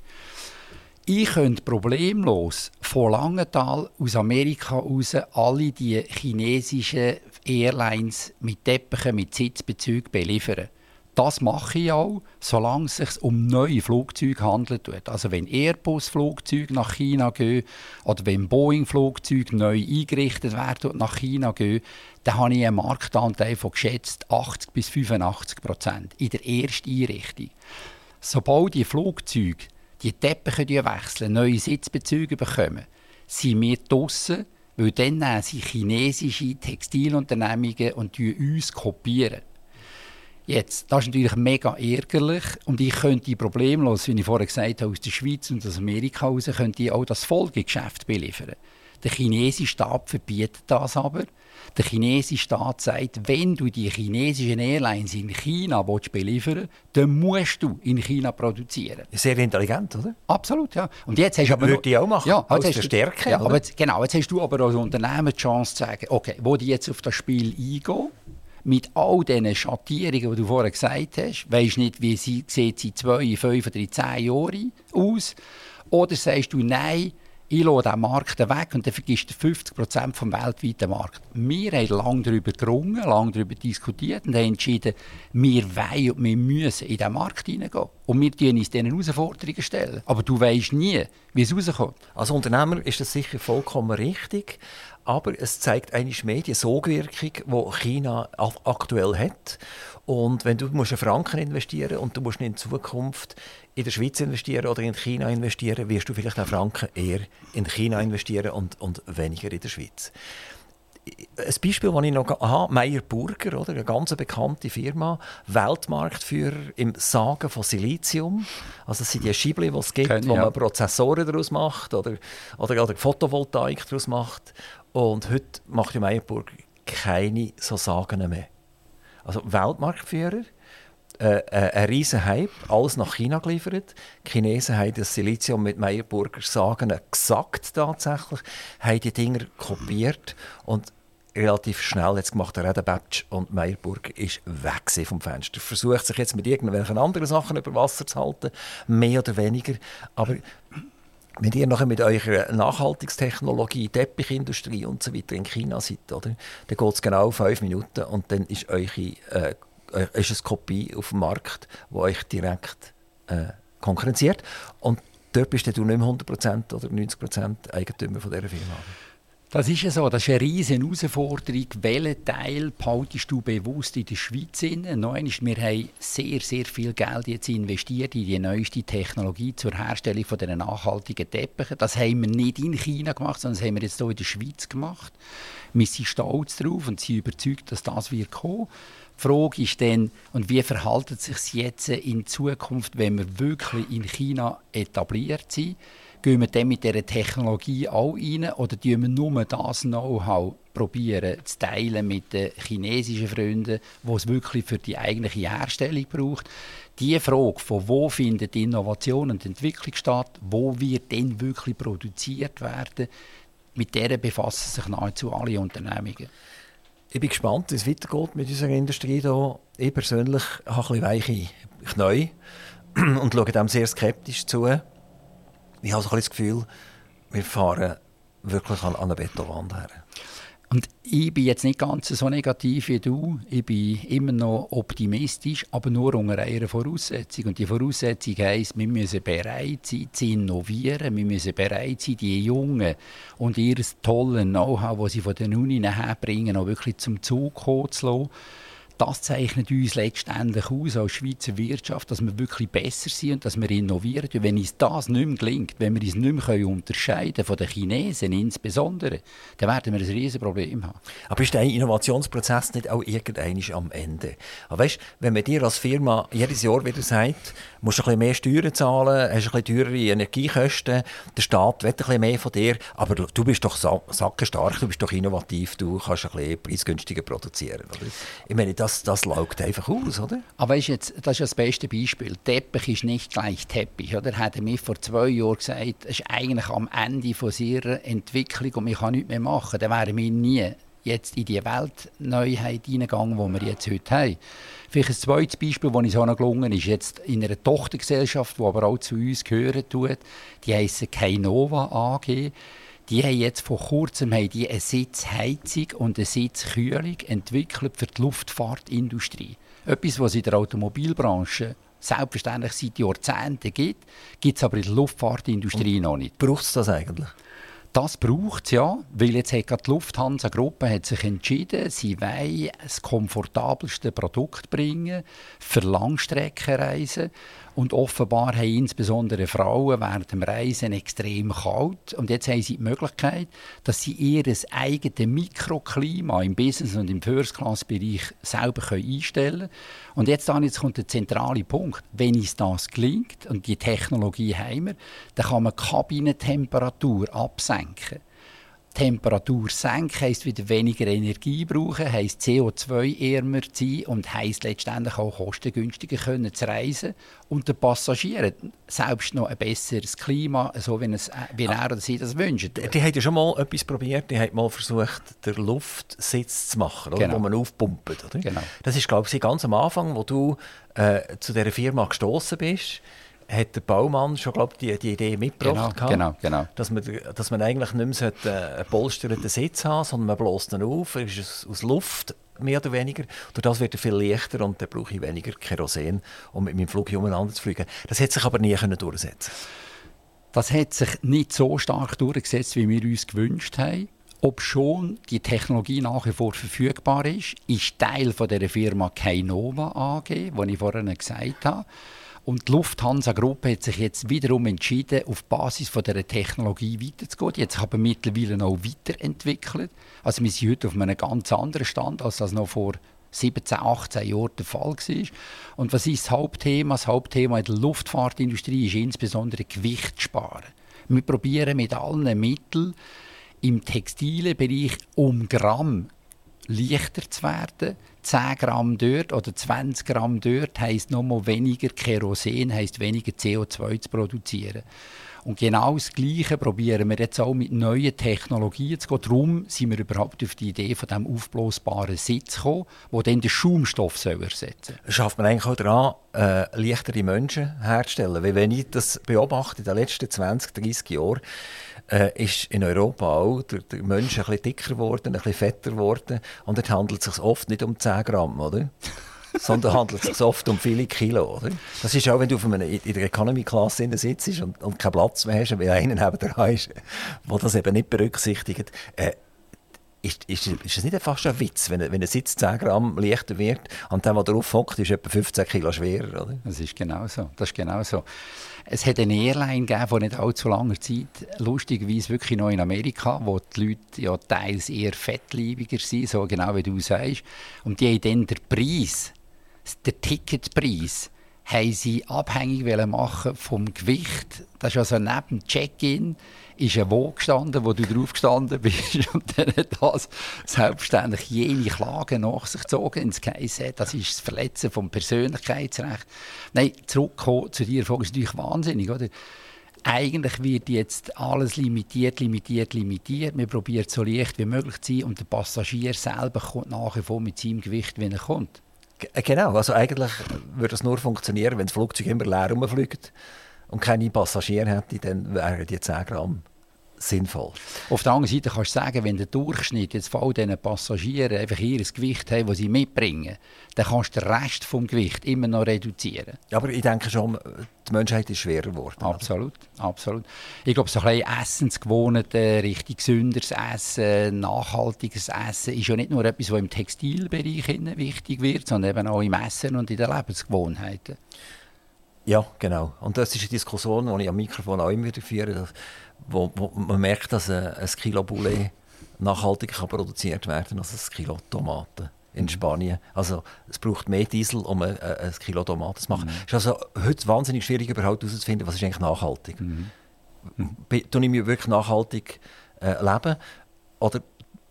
Ich könnte problemlos von Langenthal aus Amerika aus alle die chinesischen Airlines mit Teppichen, mit Sitzbezügen beliefern. Das mache ich auch, solange es sich um neue Flugzeuge handelt. Also wenn Airbus-Flugzeuge nach China gehen oder wenn Boeing-Flugzeuge neu eingerichtet werden und nach China gehen, dann habe ich einen Marktanteil von geschätzt 80 bis 85 Prozent in der ersten Einrichtung. Sobald die Flugzeuge die Teppiche wechseln, neue Sitzbezüge bekommen, sind wir draussen, weil dann nehmen sie chinesische Textilunternehmungen und uns kopieren. Jetzt, das ist natürlich mega ärgerlich und ich könnte problemlos, wie ich vorher gesagt habe, aus der Schweiz und aus Amerika heraus, könnte ich auch das Folgegeschäft beliefern. Der chinesische Staat verbietet das aber. Der chinesische Staat sagt, wenn du die chinesischen Airlines in China beliefern willst, dann musst du in China produzieren. Sehr intelligent, oder? Absolut, ja. Und jetzt hast aber Würde ich auch machen, ja, aus der Stärke. Ja, aber jetzt, genau, jetzt hast du aber als Unternehmer die Chance zu sagen, okay, wo die jetzt auf das Spiel eingehen, mit all diesen Schattierungen, die du vorher gesagt hast, weisst nicht, wie sie sieht sie zwei, fünf oder zehn Jahren aus, oder sagst du, nein, ich lasse diesen Markt weg und dann vergisst du 50 Prozent vom weltweiten Markt. Wir haben lange darüber gerungen, lange darüber diskutiert und haben entschieden, wir wollen und wir müssen in diesen Markt hineingehen. Und wir stellen uns diesen Herausforderungen stellen. Aber du weißt nie, wie es rauskommt. Als Unternehmer ist das sicher vollkommen richtig. Aber es zeigt eigentlich mehr die Sogwirkung, die China aktuell hat. Und wenn du musst einen Franken investieren und du musst in Zukunft in der Schweiz investieren oder in China investieren, wirst du vielleicht einen Franken eher in China investieren und, und weniger in der Schweiz. Ein Beispiel, das ich noch habe, Meyer Burger, oder? eine ganz bekannte Firma, Weltmarktführer im Sagen von Silizium. Also das sind die Schibli, die es gibt, Können, wo man Prozessoren daraus macht oder, oder, oder Photovoltaik daraus macht. Und heute macht ja Meyer Burger keine so Sagen mehr. Also Weltmarktführer, äh, äh, ein riesen Hype, alles nach China geliefert. Die Chinesen haben das Silizium mit Meyer Burger Sagen gesagt tatsächlich, haben die Dinger kopiert und relativ schnell jetzt gemacht, der Batch und Meyerburg ist weg vom Fenster. Versucht sich jetzt mit irgendwelchen anderen Sachen über Wasser zu halten, mehr oder weniger. Aber wenn ihr nachher mit eurer Nachhaltigstechnologie, Teppichindustrie und so weiter in China seid, oder, dann geht es genau fünf Minuten und dann ist eure äh, ist eine Kopie auf dem Markt, die euch direkt äh, konkurrenziert. Und dort bist du nicht mehr 100% oder 90% Eigentümer von dieser Firma. Das ist ja so, das ist eine riesige Herausforderung. Welchen Teil behaltest du bewusst in der Schweiz in? Nein, wir haben sehr, sehr viel Geld jetzt investiert in die neueste Technologie zur Herstellung von diesen nachhaltigen Teppichen. Das haben wir nicht in China gemacht, sondern das haben wir jetzt hier in der Schweiz gemacht. Wir sind stolz darauf und sind überzeugt, dass das wird kommen. Die Frage ist dann, und wie verhält es sich jetzt in Zukunft, wenn wir wirklich in China etabliert sind? Gehen wir dann mit dieser Technologie auch rein oder tun wir nur das Know-how probieren zu teilen mit den chinesischen Freunden, wo es wirklich für die eigentliche Herstellung braucht? Die Frage, von wo findet Innovation und Entwicklung statt, wo wird denn wirklich produziert werden, mit der befassen sich nahezu alle Unternehmungen. Ich bin gespannt, wie es weitergeht mit unserer Industrie hier. Ich persönlich habe ein bisschen weiche Knie und schaue dem sehr skeptisch zu ich habe so das Gefühl, wir fahren wirklich an, eine Betonwand her. Und ich bin jetzt nicht ganz so negativ wie du. Ich bin immer noch optimistisch, aber nur unter einer Voraussetzung. Und die Voraussetzung heisst, wir müssen bereit sein, zu innovieren. Wir müssen bereit sein, die Jungen und ihr tolles Know-how, das sie von den Uni herbringen, auch wirklich zum Zug zu lassen das zeichnet uns letztendlich aus als Schweizer Wirtschaft, dass wir wirklich besser sind und dass wir innovieren. Und wenn uns das nicht mehr gelingt, wenn wir uns nicht mehr unterscheiden von den Chinesen insbesondere, dann werden wir ein riesiges Problem haben. Aber ist der Innovationsprozess nicht auch irgendwann am Ende? Aber weißt, wenn man dir als Firma jedes Jahr wieder sagt, musst du ein bisschen mehr Steuern zahlen, hast ein bisschen teurere Energiekosten, der Staat will ein bisschen mehr von dir, aber du bist doch sackenstark, du bist doch innovativ, du kannst ein bisschen preisgünstiger produzieren. Oder? Ich meine, das das, das laugt einfach aus, oder? Aber weißt jetzt, das ist das beste Beispiel. Teppich ist nicht gleich Teppich. Oder? Hätte mir vor zwei Jahren gesagt, es ist eigentlich am Ende von ihrer Entwicklung und ich kann nichts mehr machen, dann wären wir nie jetzt in die Weltneuheit hineingegangen, die wir jetzt heute haben. Vielleicht ein zweites Beispiel, das uns auch noch gelungen ist, jetzt in einer Tochtergesellschaft, die aber auch zu uns gehören tut, die heisst Kainova AG die haben jetzt vor kurzem haben die eine Sitzheizung und eine Sitzkühlung entwickelt für die Luftfahrtindustrie. Etwas, was in der Automobilbranche selbstverständlich seit Jahrzehnten gibt, gibt es aber in der Luftfahrtindustrie und noch nicht. Braucht es das eigentlich? Das braucht es ja, weil jetzt hat die Lufthansa-Gruppe hat sich entschieden, sie wollen das komfortabelste Produkt bringen für Langstreckenreisen. Und offenbar haben insbesondere Frauen während dem Reisen extrem kalt. Und jetzt haben sie die Möglichkeit, dass sie ihr eigenes Mikroklima im Business- und im First-Class-Bereich selber einstellen können. Und jetzt, dann, jetzt kommt der zentrale Punkt. Wenn uns das gelingt, und die Technologie haben wir, dann kann man die Kabinentemperatur absenken. Temperatur senken, heisst wieder weniger Energie brauchen, heisst CO2-ärmer sein und heisst letztendlich auch kostengünstiger können zu reisen und den Passagieren selbst noch ein besseres Klima, so wie, es, wie er oder sie das wünschen. Die, die haben ja schon mal etwas probiert, die haben mal versucht, den Luftsitz zu machen, oder? Genau. wo man aufpumpt. Oder? Genau. Das ist, glaube ich, ganz am Anfang, wo du äh, zu dieser Firma gestoßen bist, hat der Baumann schon glaub, die, die Idee mitgebracht, Genau, genau, genau. Dass, man, dass man eigentlich nicht mehr äh, einen polsternden Sitz haben sondern man bläst ihn auf, er ist aus- aus Luft mehr oder weniger. Durch das wird er viel leichter und dann brauche ich weniger Kerosin, um mit meinem Flug umeinander zu fliegen. Das hat sich aber nie können durchsetzen Das hat sich nicht so stark durchgesetzt, wie wir uns gewünscht haben. Ob schon die Technologie nach wie vor verfügbar ist, ist Teil von der Firma Kainova AG, die ich vorhin gesagt habe. Und die Lufthansa-Gruppe hat sich jetzt wiederum entschieden, auf Basis von dieser Technologie weiterzugehen. Hat sich aber mittlerweile auch weiterentwickelt. Also wir sind heute auf einem ganz anderen Stand, als das noch vor 17, 18 Jahren der Fall war. Und was ist das Hauptthema? Das Hauptthema in der Luftfahrtindustrie ist insbesondere Gewicht sparen. Wir probieren mit allen Mitteln im textilen Bereich um Gramm leichter zu werden. 10 Gramm dort oder 20 Gramm dort heisst nochmal weniger Kerosin, heisst weniger CO2 zu produzieren. Und genau das Gleiche probieren wir jetzt auch mit neuen Technologien zu gehen. Darum sind wir überhaupt auf die Idee von dem aufblasbaren Sitz gekommen, der dann den Schaumstoff ersetzen soll. schafft man eigentlich auch daran, äh, leichtere Menschen herzustellen. Weil wenn ich das beobachte, in den letzten 20, 30 Jahren, äh, ist in Europa auch der, der Mensch ein bisschen dicker geworden, ein bisschen fetter geworden. Und dort handelt es sich oft nicht um 10 Gramm, oder? sondern handelt es sich oft um viele Kilo. Oder? Das ist auch, wenn du auf einem, in der Economy-Klasse sitzt und, und keinen Platz mehr hast, weil einer neben dir ist, der das eben nicht berücksichtigt. Äh, ist, ist, ist es nicht fast ein Witz, wenn, wenn ein Sitz 10 Gramm leichter wird und der, der darauf hockt, ist etwa 15 Kilo schwerer? Oder? Das ist genau so. Das ist genau so. Es hat eine Airline gegeben vor nicht allzu langer Zeit, lustigerweise wirklich noch in Amerika, wo die Leute ja teils eher fettliebiger sind, so genau wie du sagst. Und die haben dann den Preis, den Ticketpreis, haben sie abhängig machen vom Gewicht. Das ist also neben dem Check-in ist ein Wo gestanden, wo du drauf gestanden bist. Und dann hat das selbstständig jene Klagen nach sich gezogen. Ins Geheißen, das ist das Verletzen vom Persönlichkeitsrecht. Nein, zurückkommen zu dir Frage ist natürlich wahnsinnig, oder? Eigentlich wird jetzt alles limitiert, limitiert, limitiert. Wir probieren so leicht wie möglich zu sein und der Passagier selber kommt nach wie vor mit seinem Gewicht, wenn er kommt. G- Genau, also eigentlich würde es nur funktionieren, wenn das Flugzeug immer leer rumfliegt und keine Passagiere hätte, dann wären die 10 Gramm sinnvoll. Auf der anderen Seite kannst du sagen, wenn der Durchschnitt jetzt von all diesen Passagieren einfach ihr Gewicht haben, das sie mitbringen, dann kannst du den Rest vom Gewicht immer noch reduzieren. Aber ich denke schon, die Menschheit ist schwerer geworden. Absolut, absolut. Ich glaube, so ein bisschen Essensgewohnheiten, richtig gesünderes Essen, nachhaltiges Essen ist ja nicht nur etwas, was im Textilbereich wichtig wird, sondern eben auch im Essen und in den Lebensgewohnheiten. Ja, genau. Und das ist eine Diskussion, die ich am Mikrofon auch immer wieder führe, wo, wo man merkt, dass ein, ein Kilo Boulet nachhaltiger kann produziert werden als ein Kilo Tomaten in Spanien. Also es braucht mehr Diesel, um ein, ein Kilo Tomaten zu machen. Es ist also heute wahnsinnig schwierig, überhaupt herauszufinden, was ist eigentlich nachhaltig. Be- Tue ich mir wirklich nachhaltig äh, leben? Oder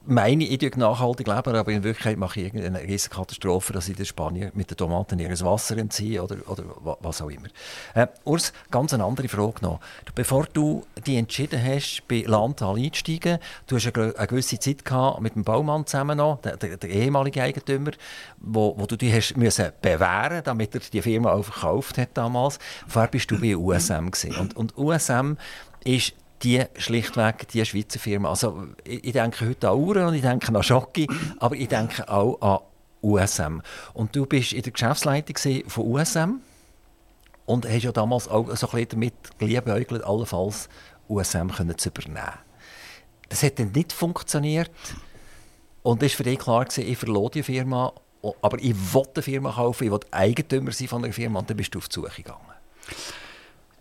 meine ich, tue nachhaltig leben, aber in Wirklichkeit mache ich irgendeine riesige Katastrophe, dass ich den Spanier mit den Tomaten ihr Wasser entziehe oder, oder wa- was auch immer. Äh, Urs, ganz eine andere Frage noch. Bevor du dich entschieden hast, bei Landtal einzusteigen, du hast eine, eine gewisse Zeit gehabt mit dem Baumann zusammen noch, der, der, der ehemalige Eigentümer, wo, wo du dich hast müssen bewähren, damit er die Firma auch verkauft hat damals. Vorher bist du bei USM und, und USM ist die schlichtweg die Schweizer Firma. Also ich, denke heute an Uhren und ich denke an Schocki, aber ich denke auch an USM. Und du bist in der Geschäftsleitung von USM und hast ja damals auch so ein bisschen damit geliebäugelt, allenfalls USM zu übernehmen. Das hat dann nicht funktioniert und war für dich klar, gewesen, ich verlor die Firma, aber ich wollte eine Firma kaufen, ich wollte Eigentümer sein von der Firma und dann bist du auf die Suche gegangen.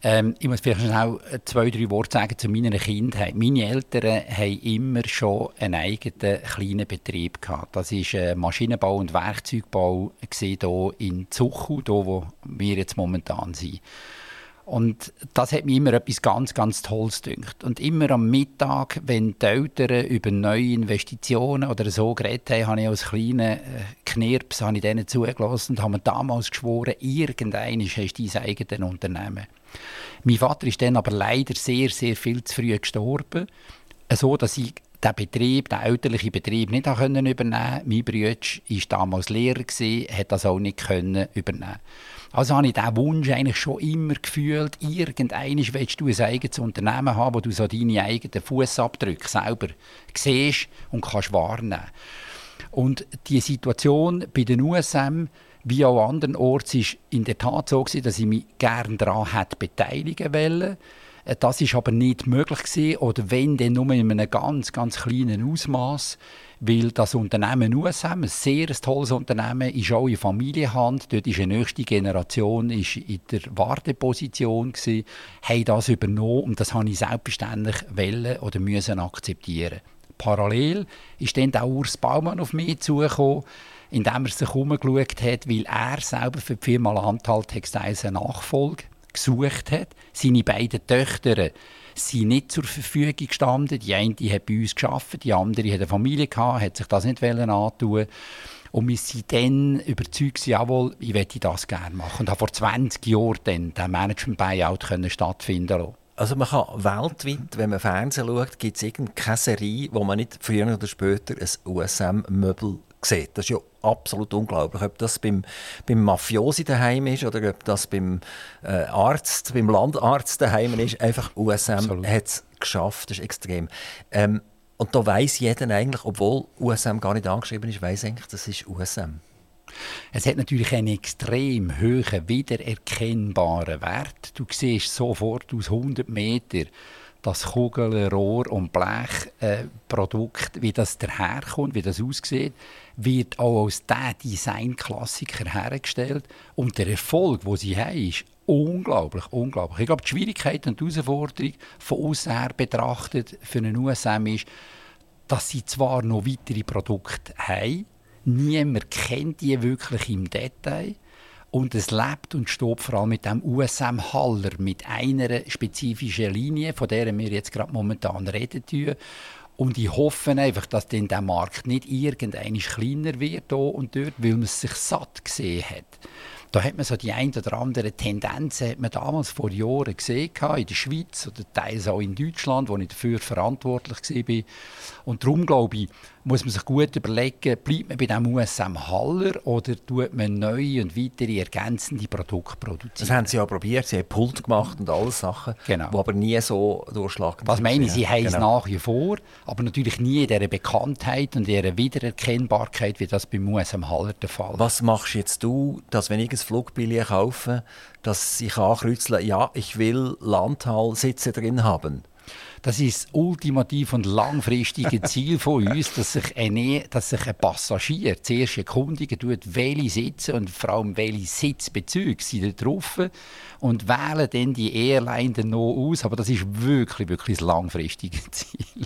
Ähm, ich muss vielleicht schnell zwei, drei Worte sagen zu meiner Kindheit. Meine Eltern haben immer schon einen eigenen kleinen Betrieb gehabt. Das war äh, Maschinenbau und Werkzeugbau hier in Zuchu, hier wo wir jetzt momentan sind. Und das hat mir immer etwas ganz, ganz Tolles gedacht. Und immer am Mittag, wenn die Eltern über neue Investitionen oder so geredet haben, habe ich als kleiner äh, Knirps habe ich denen zugelassen und habe mir damals geschworen, irgendeines hast du dein eigenes Unternehmen. Mein Vater ist dann aber leider sehr, sehr viel zu früh gestorben, so dass ich den Betrieb, den elterlichen Betrieb nicht übernehmen konnte. Mein Bruder war damals Lehrer, hat das auch nicht übernehmen also habe ich diesen Wunsch eigentlich schon immer gefühlt, irgendwann willst du ein eigenes Unternehmen haben, wo du so deine eigenen Fußabdrücke selber siehst und kannst wahrnehmen. Und die Situation bei den USM wie auch andernorts ist in der Tat so gewesen, dass ich mich gerne daran hätte beteiligen wollte. Äh, das ist aber nicht möglich gewesen, oder wenn, dann nur in einem ganz, ganz kleinen Ausmaß weil das Unternehmen USM, ein sehr tolles Unternehmen, ist auch in Familienhand. Dort ist eine nächste Generation ist in der Warteposition gewesen, haben das übernommen und das habe ich selbstverständlich wollen oder müssen akzeptieren. Parallel ist dann auch Urs Baumann auf mich zugekommen, indem er sich umgeschaut hat, weil er selber für die Firma Landtal Textiles eine Nachfolge gesucht hat. Seine beiden Töchter sind nicht zur Verfügung gestanden. Die eine hat bei uns gearbeitet, die andere hat eine Familie gehabt, hat sich das nicht antun und wir sind dann überzeugt, jawohl, ich möchte das gerne machen. Und habe vor 20 Jahren dann den Management-Buyout stattfinden lassen. Also man kann weltweit, wenn man Fernsehen schaut, gibt es keine Serie, wo man nicht früher oder später ein USM-Möbel sieht. Das ist ja absolut unglaublich. Ob das beim, beim Mafiosi daheim ist oder ob das beim äh, Arzt, beim Landarzt daheim ist, einfach USM hat es geschafft. Das ist extrem. Ähm, und da weiß jeder eigentlich, obwohl USM gar nicht angeschrieben ist, weiß eigentlich, das ist USM. Es hat natürlich einen extrem hohen, wiedererkennbaren Wert. Du siehst sofort aus 100 Metern, das Kugel, Rohr und Blechprodukt, äh, wie das daherkommt, wie das aussieht, wird auch als der Designklassiker hergestellt. Und der Erfolg, den sie haben, ist unglaublich, unglaublich. Ich glaube, die Schwierigkeit und die Herausforderung von außen her betrachtet für einen USM ist, dass sie zwar noch weitere Produkte haben, niemand kennt die wirklich im Detail, und es lebt und steht vor allem mit dem USM Haller, mit einer spezifischen Linie, von der wir jetzt gerade momentan reden. Und ich hoffe einfach, dass dann der Markt nicht irgendein kleiner wird hier und dort, weil man es sich satt gesehen hat. Da hat man so die ein oder andere Tendenzen, hat man damals vor Jahren gesehen, in der Schweiz oder teils auch in Deutschland, wo ich dafür verantwortlich war. Und darum glaube ich, muss man sich gut überlegen, bleibt man bei dem USM Haller oder tut man neue und weitere ergänzende Produkte produzieren? Das haben Sie ja probiert, Sie haben Pult gemacht und alles Sachen, genau. die aber nie so durchschlagend Was meine ich, Sie haben es genau. nach wie vor, aber natürlich nie in dieser Bekanntheit und in dieser Wiedererkennbarkeit, wie das beim USM Haller der Fall ist. Was machst jetzt du, dass wenn ich ein Flugbillett kaufe, dass ich ankreuzeln ja, ich will Landhall-Sitze drin haben? Das ist das ultimative und langfristige Ziel von uns, dass sich ein, dass sich ein Passagier zuerst erkundigen tut, welche Sitze und vor allem welche Sitzbezüge sind da drauf und wählen dann die Airline dann noch aus. Aber das ist wirklich, wirklich das langfristige Ziel.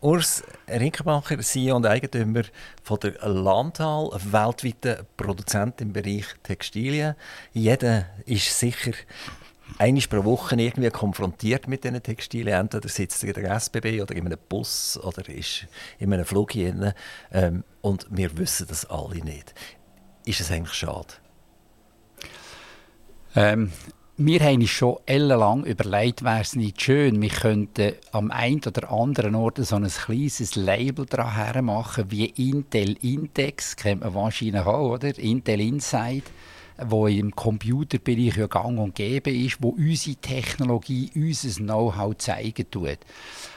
Urs Rinkenbacher, CEO und Eigentümer von der Landhall, weltweiter Produzent im Bereich Textilien. Jeder ist sicher einmal pro Woche irgendwie konfrontiert mit diesen Textilien. Entweder sitzt er in der SBB oder in einem Bus oder ist in einem Flug hin. Ähm, und wir wissen das alle nicht. Ist es eigentlich schade? Ähm, wir haben uns schon ellenlang überlegt, wäre es nicht schön, wir könnten am einen oder anderen Ort so ein kleines Label dran machen, wie Intel Index, kennt man wahrscheinlich auch, oder? Intel Inside wo im Computerbereich ja gang und gäbe ist, wo unsere Technologie, unser Know-how zeigen tut.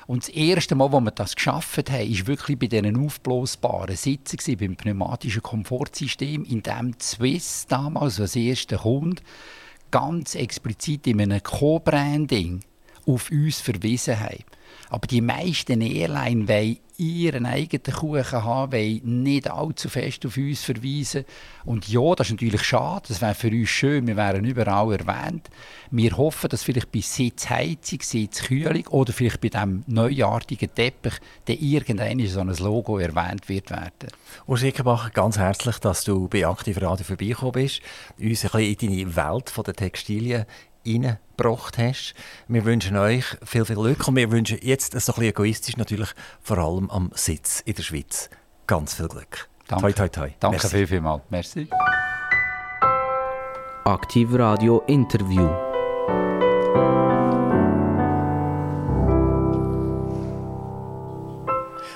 Und das erste Mal, wo wir das geschafft haben, war wirklich bei diesen aufblasbaren Sitzen, beim pneumatischen Komfortsystem, in dem Swiss damals als erster Kunde ganz explizit in einem Co-Branding auf uns verwiesen haben. Aber die meisten Airlines wollen ihren eigenen Kuchen haben, wollen nicht allzu fest auf uns verweisen. Und ja, das ist natürlich schade, das wäre für uns schön, wir wären überall erwähnt. Wir hoffen, dass vielleicht bei Sitzheizung, Sitzkühlung oder vielleicht bei diesem neuartigen Teppich dann irgendwann so ein Logo erwähnt wird werden. Urs Ickenbacher, ganz herzlich, dass du bei Aktiv Radio vorbeigekommen bist, uns ein bisschen in deine Welt der Textilien reingebracht hast. Wir wünschen euch viel, viel Glück und wir wünschen jetzt, so ein egoistisch natürlich, vor allem am Sitz in der Schweiz, ganz viel Glück. Danke. Toi, toi, toi. Danke Merci. viel, mal. Merci. Aktiv Radio Interview.